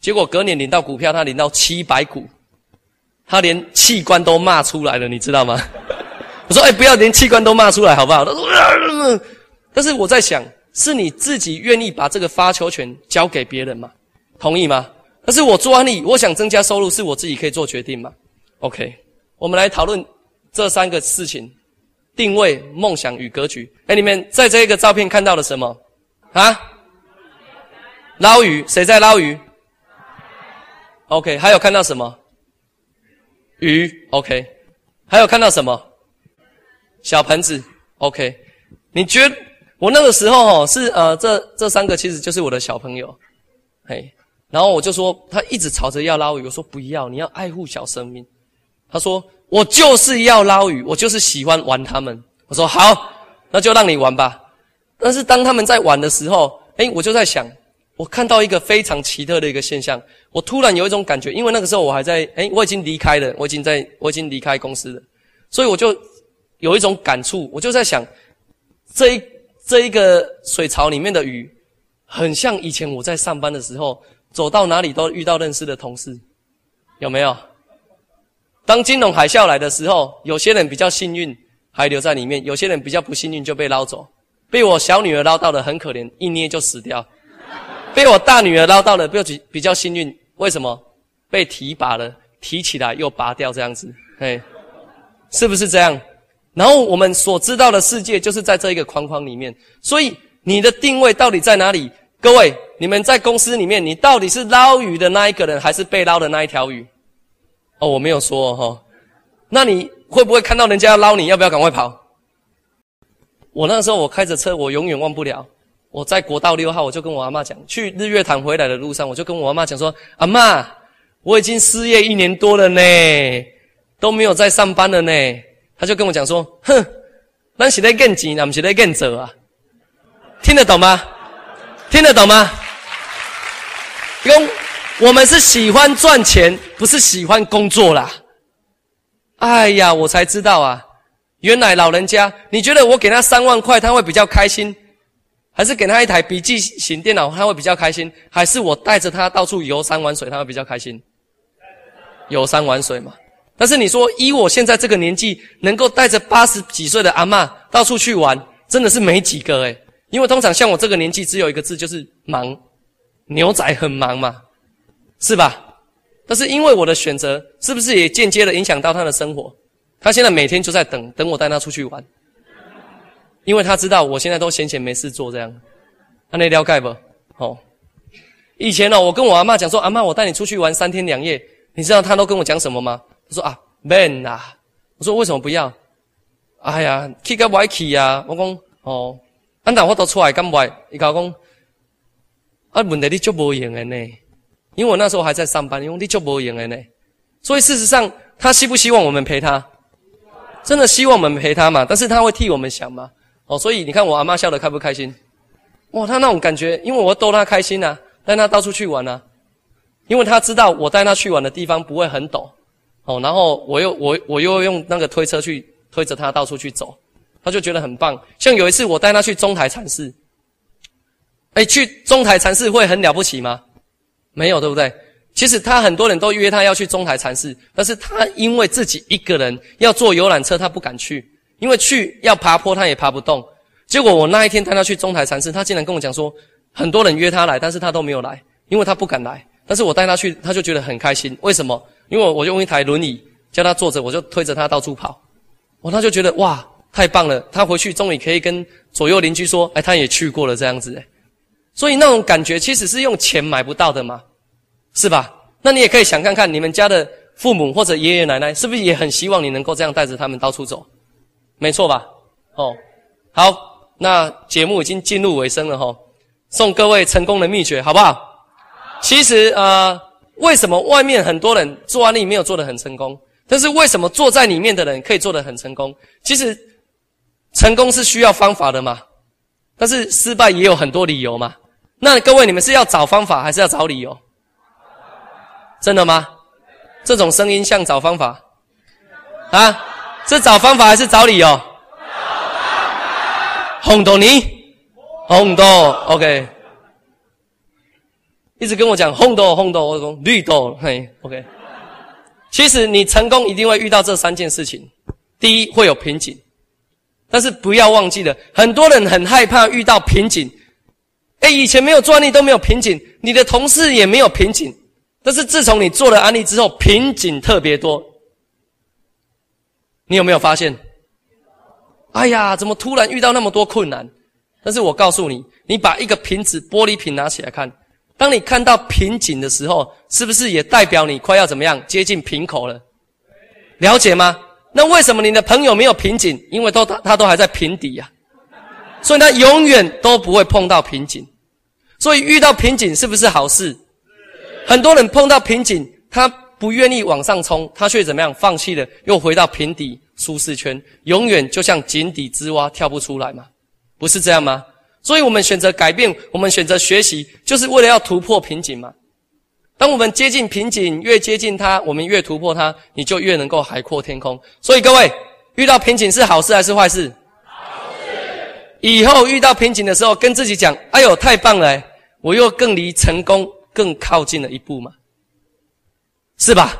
结果隔年领到股票，他领到七百股，他连器官都骂出来了，你知道吗？我说：“哎，不要连器官都骂出来，好不好？”他说：“但是我在想。”是你自己愿意把这个发球权交给别人吗？同意吗？但是我做安利，我想增加收入，是我自己可以做决定吗？OK，我们来讨论这三个事情：定位、梦想与格局。哎，你们在这个照片看到了什么？啊？捞鱼？谁在捞鱼？OK，还有看到什么？鱼？OK，还有看到什么？小盆子？OK，你觉？我那个时候哈是呃，这这三个其实就是我的小朋友，嘿，然后我就说他一直吵着要捞鱼，我说不要，你要爱护小生命。他说我就是要捞鱼，我就是喜欢玩他们。我说好，那就让你玩吧。但是当他们在玩的时候，哎，我就在想，我看到一个非常奇特的一个现象，我突然有一种感觉，因为那个时候我还在，哎，我已经离开了，我已经在，我已经离开公司了，所以我就有一种感触，我就在想这一。这一个水槽里面的鱼，很像以前我在上班的时候，走到哪里都遇到认识的同事，有没有？当金融海啸来的时候，有些人比较幸运还留在里面，有些人比较不幸运就被捞走。被我小女儿捞到的很可怜，一捏就死掉；被我大女儿捞到的比较比较幸运，为什么？被提拔了，提起来又拔掉，这样子，嘿，是不是这样？然后我们所知道的世界就是在这一个框框里面，所以你的定位到底在哪里？各位，你们在公司里面，你到底是捞鱼的那一个人，还是被捞的那一条鱼？哦，我没有说哈。那你会不会看到人家要捞你，要不要赶快跑？我那时候我开着车，我永远忘不了。我在国道六号，我就跟我阿妈讲，去日月潭回来的路上，我就跟我阿妈讲说：“阿妈，我已经失业一年多了呢，都没有在上班了呢。”他就跟我讲说：“哼，那是在更钱，那不是在更走啊？听得懂吗？听得懂吗？用我们是喜欢赚钱，不是喜欢工作啦。哎呀，我才知道啊，原来老人家，你觉得我给他三万块，他会比较开心？”还是给他一台笔记型电脑，他会比较开心；还是我带着他到处游山玩水，他会比较开心？游山玩水嘛。但是你说，依我现在这个年纪，能够带着八十几岁的阿嬷到处去玩，真的是没几个诶因为通常像我这个年纪，只有一个字，就是忙。牛仔很忙嘛，是吧？但是因为我的选择，是不是也间接的影响到他的生活？他现在每天就在等等我带他出去玩。因为他知道我现在都闲闲没事做这样，他那了解不？哦，以前呢，我跟我阿妈讲说，阿妈，我带你出去玩三天两夜，你知道他都跟我讲什么吗？他说啊，man 啊，我说为什么不要？哎呀，去个歪去呀！我讲哦，俺大伙都出来干歪，伊讲讲，啊，问题你就无用的呢，因为我那时候还在上班，因为你就无用的呢，所以事实上，他希不希望我们陪他？真的希望我们陪他嘛？但是他会替我们想吗？哦，所以你看我阿妈笑得开不开心？哇，他那种感觉，因为我逗他开心呐，带他到处去玩呐，因为他知道我带他去玩的地方不会很陡，哦，然后我又我我又用那个推车去推着他到处去走，他就觉得很棒。像有一次我带他去中台禅寺，哎，去中台禅寺会很了不起吗？没有，对不对？其实他很多人都约他要去中台禅寺，但是他因为自己一个人要坐游览车，他不敢去。因为去要爬坡，他也爬不动。结果我那一天带他去中台禅寺，他竟然跟我讲说，很多人约他来，但是他都没有来，因为他不敢来。但是我带他去，他就觉得很开心。为什么？因为我就用一台轮椅叫他坐着，我就推着他到处跑。哦，他就觉得哇，太棒了！他回去终于可以跟左右邻居说，哎，他也去过了这样子。所以那种感觉其实是用钱买不到的嘛，是吧？那你也可以想看看，你们家的父母或者爷爷奶奶是不是也很希望你能够这样带着他们到处走？没错吧？哦，好，那节目已经进入尾声了哈，送各位成功的秘诀，好不好？其实呃，为什么外面很多人做案例没有做得很成功？但是为什么坐在里面的人可以做得很成功？其实成功是需要方法的嘛，但是失败也有很多理由嘛。那各位，你们是要找方法还是要找理由？真的吗？这种声音像找方法啊？是找方法还是找理由？找方法。红豆泥，红豆，OK。一直跟我讲红豆，红豆，我说绿豆，嘿，OK。其实你成功一定会遇到这三件事情。第一，会有瓶颈，但是不要忘记了，很多人很害怕遇到瓶颈。哎，以前没有做案例都没有瓶颈，你的同事也没有瓶颈，但是自从你做了案例之后，瓶颈特别多。你有没有发现？哎呀，怎么突然遇到那么多困难？但是我告诉你，你把一个瓶子玻璃瓶拿起来看，当你看到瓶颈的时候，是不是也代表你快要怎么样接近瓶口了？了解吗？那为什么你的朋友没有瓶颈？因为都他他都还在瓶底呀，所以他永远都不会碰到瓶颈。所以遇到瓶颈是不是好事？很多人碰到瓶颈，他。不愿意往上冲，他却怎么样？放弃了，又回到瓶底舒适圈，永远就像井底之蛙，跳不出来嘛？不是这样吗？所以我们选择改变，我们选择学习，就是为了要突破瓶颈嘛。当我们接近瓶颈，越接近它，我们越突破它，你就越能够海阔天空。所以各位，遇到瓶颈是好事还是坏事？好事。以后遇到瓶颈的时候，跟自己讲：“哎呦，太棒了！我又更离成功更靠近了一步嘛。”是吧？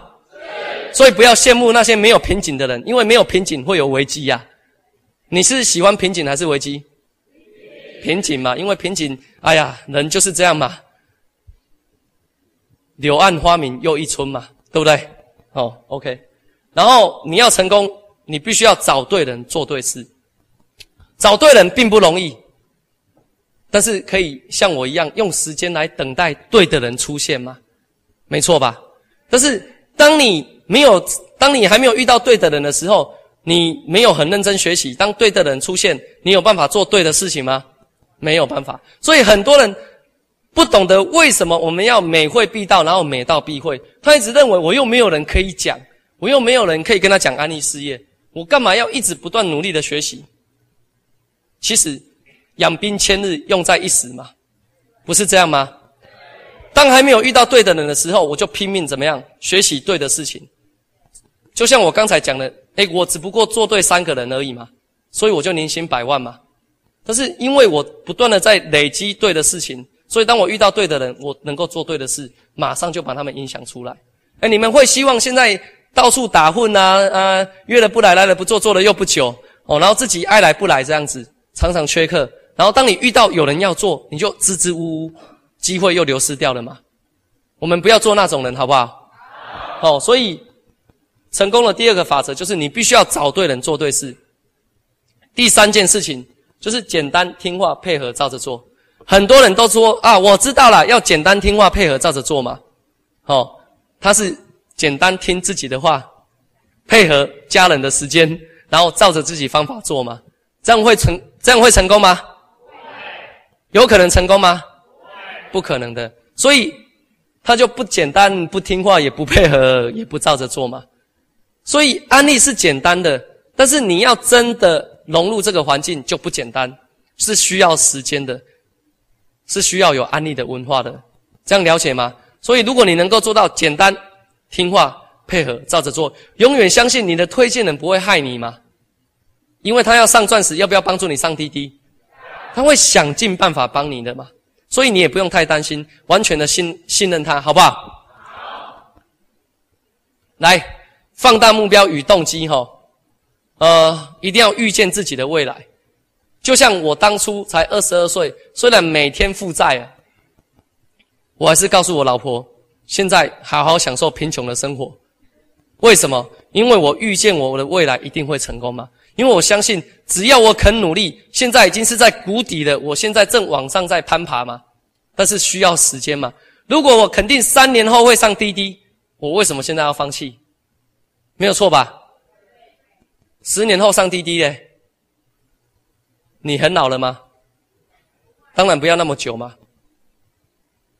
所以不要羡慕那些没有瓶颈的人，因为没有瓶颈会有危机呀。你是喜欢瓶颈还是危机？瓶颈嘛，因为瓶颈，哎呀，人就是这样嘛。柳暗花明又一村嘛，对不对？哦，OK。然后你要成功，你必须要找对人做对事。找对人并不容易，但是可以像我一样用时间来等待对的人出现吗？没错吧？但是，当你没有，当你还没有遇到对的人的时候，你没有很认真学习，当对的人出现，你有办法做对的事情吗？没有办法。所以很多人不懂得为什么我们要每会必到，然后每到必会。他一直认为我又没有人可以讲，我又没有人可以跟他讲安利事业，我干嘛要一直不断努力的学习？其实养兵千日，用在一时嘛，不是这样吗？当还没有遇到对的人的时候，我就拼命怎么样学习对的事情。就像我刚才讲的。哎，我只不过做对三个人而已嘛，所以我就年薪百万嘛。但是因为我不断的在累积对的事情，所以当我遇到对的人，我能够做对的事，马上就把他们影响出来。哎，你们会希望现在到处打混啊，啊，约了不来，来了不做，做了又不久哦，然后自己爱来不来这样子，常常缺课。然后当你遇到有人要做，你就支支吾吾，机会又流失掉了嘛。我们不要做那种人，好不好？哦，所以。成功的第二个法则就是你必须要找对人做对事。第三件事情就是简单听话配合照着做。很多人都说啊，我知道了，要简单听话配合照着做嘛。哦，他是简单听自己的话，配合家人的时间，然后照着自己方法做嘛。这样会成这样会成功吗？有可能成功吗？不可能的。所以他就不简单不听话也不配合也不照着做嘛。所以安利是简单的，但是你要真的融入这个环境就不简单，是需要时间的，是需要有安利的文化的，这样了解吗？所以如果你能够做到简单、听话、配合、照着做，永远相信你的推荐人不会害你吗？因为他要上钻石，要不要帮助你上滴滴？他会想尽办法帮你的嘛，所以你也不用太担心，完全的信信任他，好不好？好，来。放大目标与动机，哈，呃，一定要预见自己的未来。就像我当初才二十二岁，虽然每天负债啊，我还是告诉我老婆，现在好好享受贫穷的生活。为什么？因为我预见我的未来一定会成功嘛。因为我相信，只要我肯努力，现在已经是在谷底了，我现在正往上在攀爬嘛。但是需要时间嘛。如果我肯定三年后会上滴滴，我为什么现在要放弃？没有错吧？十年后上滴滴嘞，你很老了吗？当然不要那么久嘛，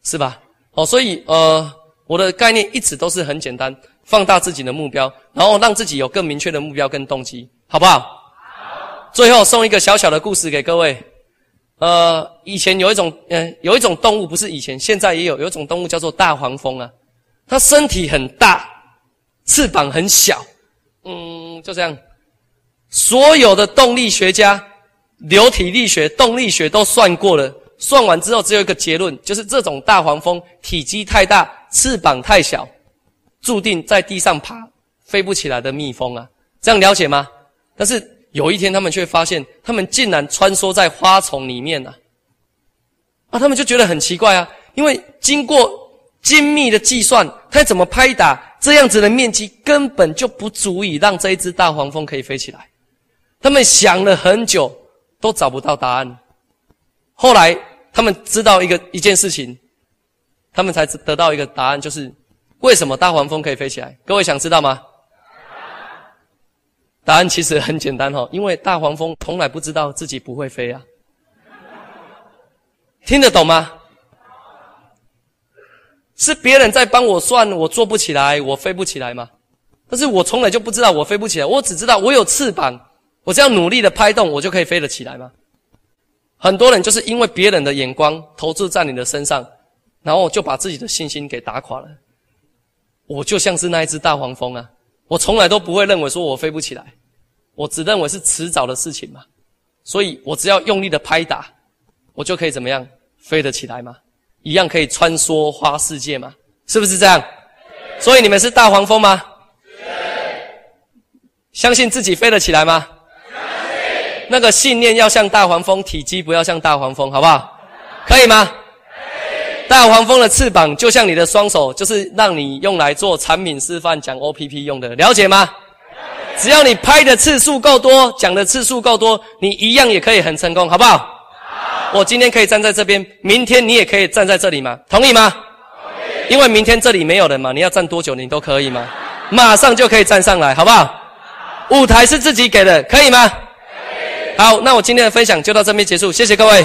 是吧？哦，所以呃，我的概念一直都是很简单，放大自己的目标，然后让自己有更明确的目标跟动机，好不好？好。最后送一个小小的故事给各位。呃，以前有一种，嗯，有一种动物，不是以前，现在也有，有一种动物叫做大黄蜂啊，它身体很大。翅膀很小，嗯，就这样。所有的动力学家、流体力学、动力学都算过了，算完之后只有一个结论，就是这种大黄蜂体积太大，翅膀太小，注定在地上爬，飞不起来的蜜蜂啊。这样了解吗？但是有一天，他们却发现，他们竟然穿梭在花丛里面呢。啊，他们就觉得很奇怪啊，因为经过精密的计算，它怎么拍打？这样子的面积根本就不足以让这一只大黄蜂可以飞起来。他们想了很久，都找不到答案。后来他们知道一个一件事情，他们才得到一个答案，就是为什么大黄蜂可以飞起来？各位想知道吗？答案其实很简单哈，因为大黄蜂从来不知道自己不会飞啊。听得懂吗？是别人在帮我算，我做不起来，我飞不起来吗？但是我从来就不知道我飞不起来，我只知道我有翅膀，我只要努力的拍动，我就可以飞得起来吗？很多人就是因为别人的眼光投注在你的身上，然后就把自己的信心给打垮了。我就像是那一只大黄蜂啊，我从来都不会认为说我飞不起来，我只认为是迟早的事情嘛，所以我只要用力的拍打，我就可以怎么样飞得起来吗？一样可以穿梭花世界吗？是不是这样？所以你们是大黄蜂吗？相信自己飞得起来吗？那个信念要像大黄蜂，体积不要像大黄蜂，好不好？可以吗？大黄蜂的翅膀就像你的双手，就是让你用来做产品示范、讲 OPP 用的，了解吗？只要你拍的次数够多，讲的次数够多，你一样也可以很成功，好不好？我今天可以站在这边，明天你也可以站在这里吗？同意吗？因为明天这里没有人嘛，你要站多久你都可以吗？马上就可以站上来，好不好？舞台是自己给的，可以吗？好，那我今天的分享就到这边结束，谢谢各位。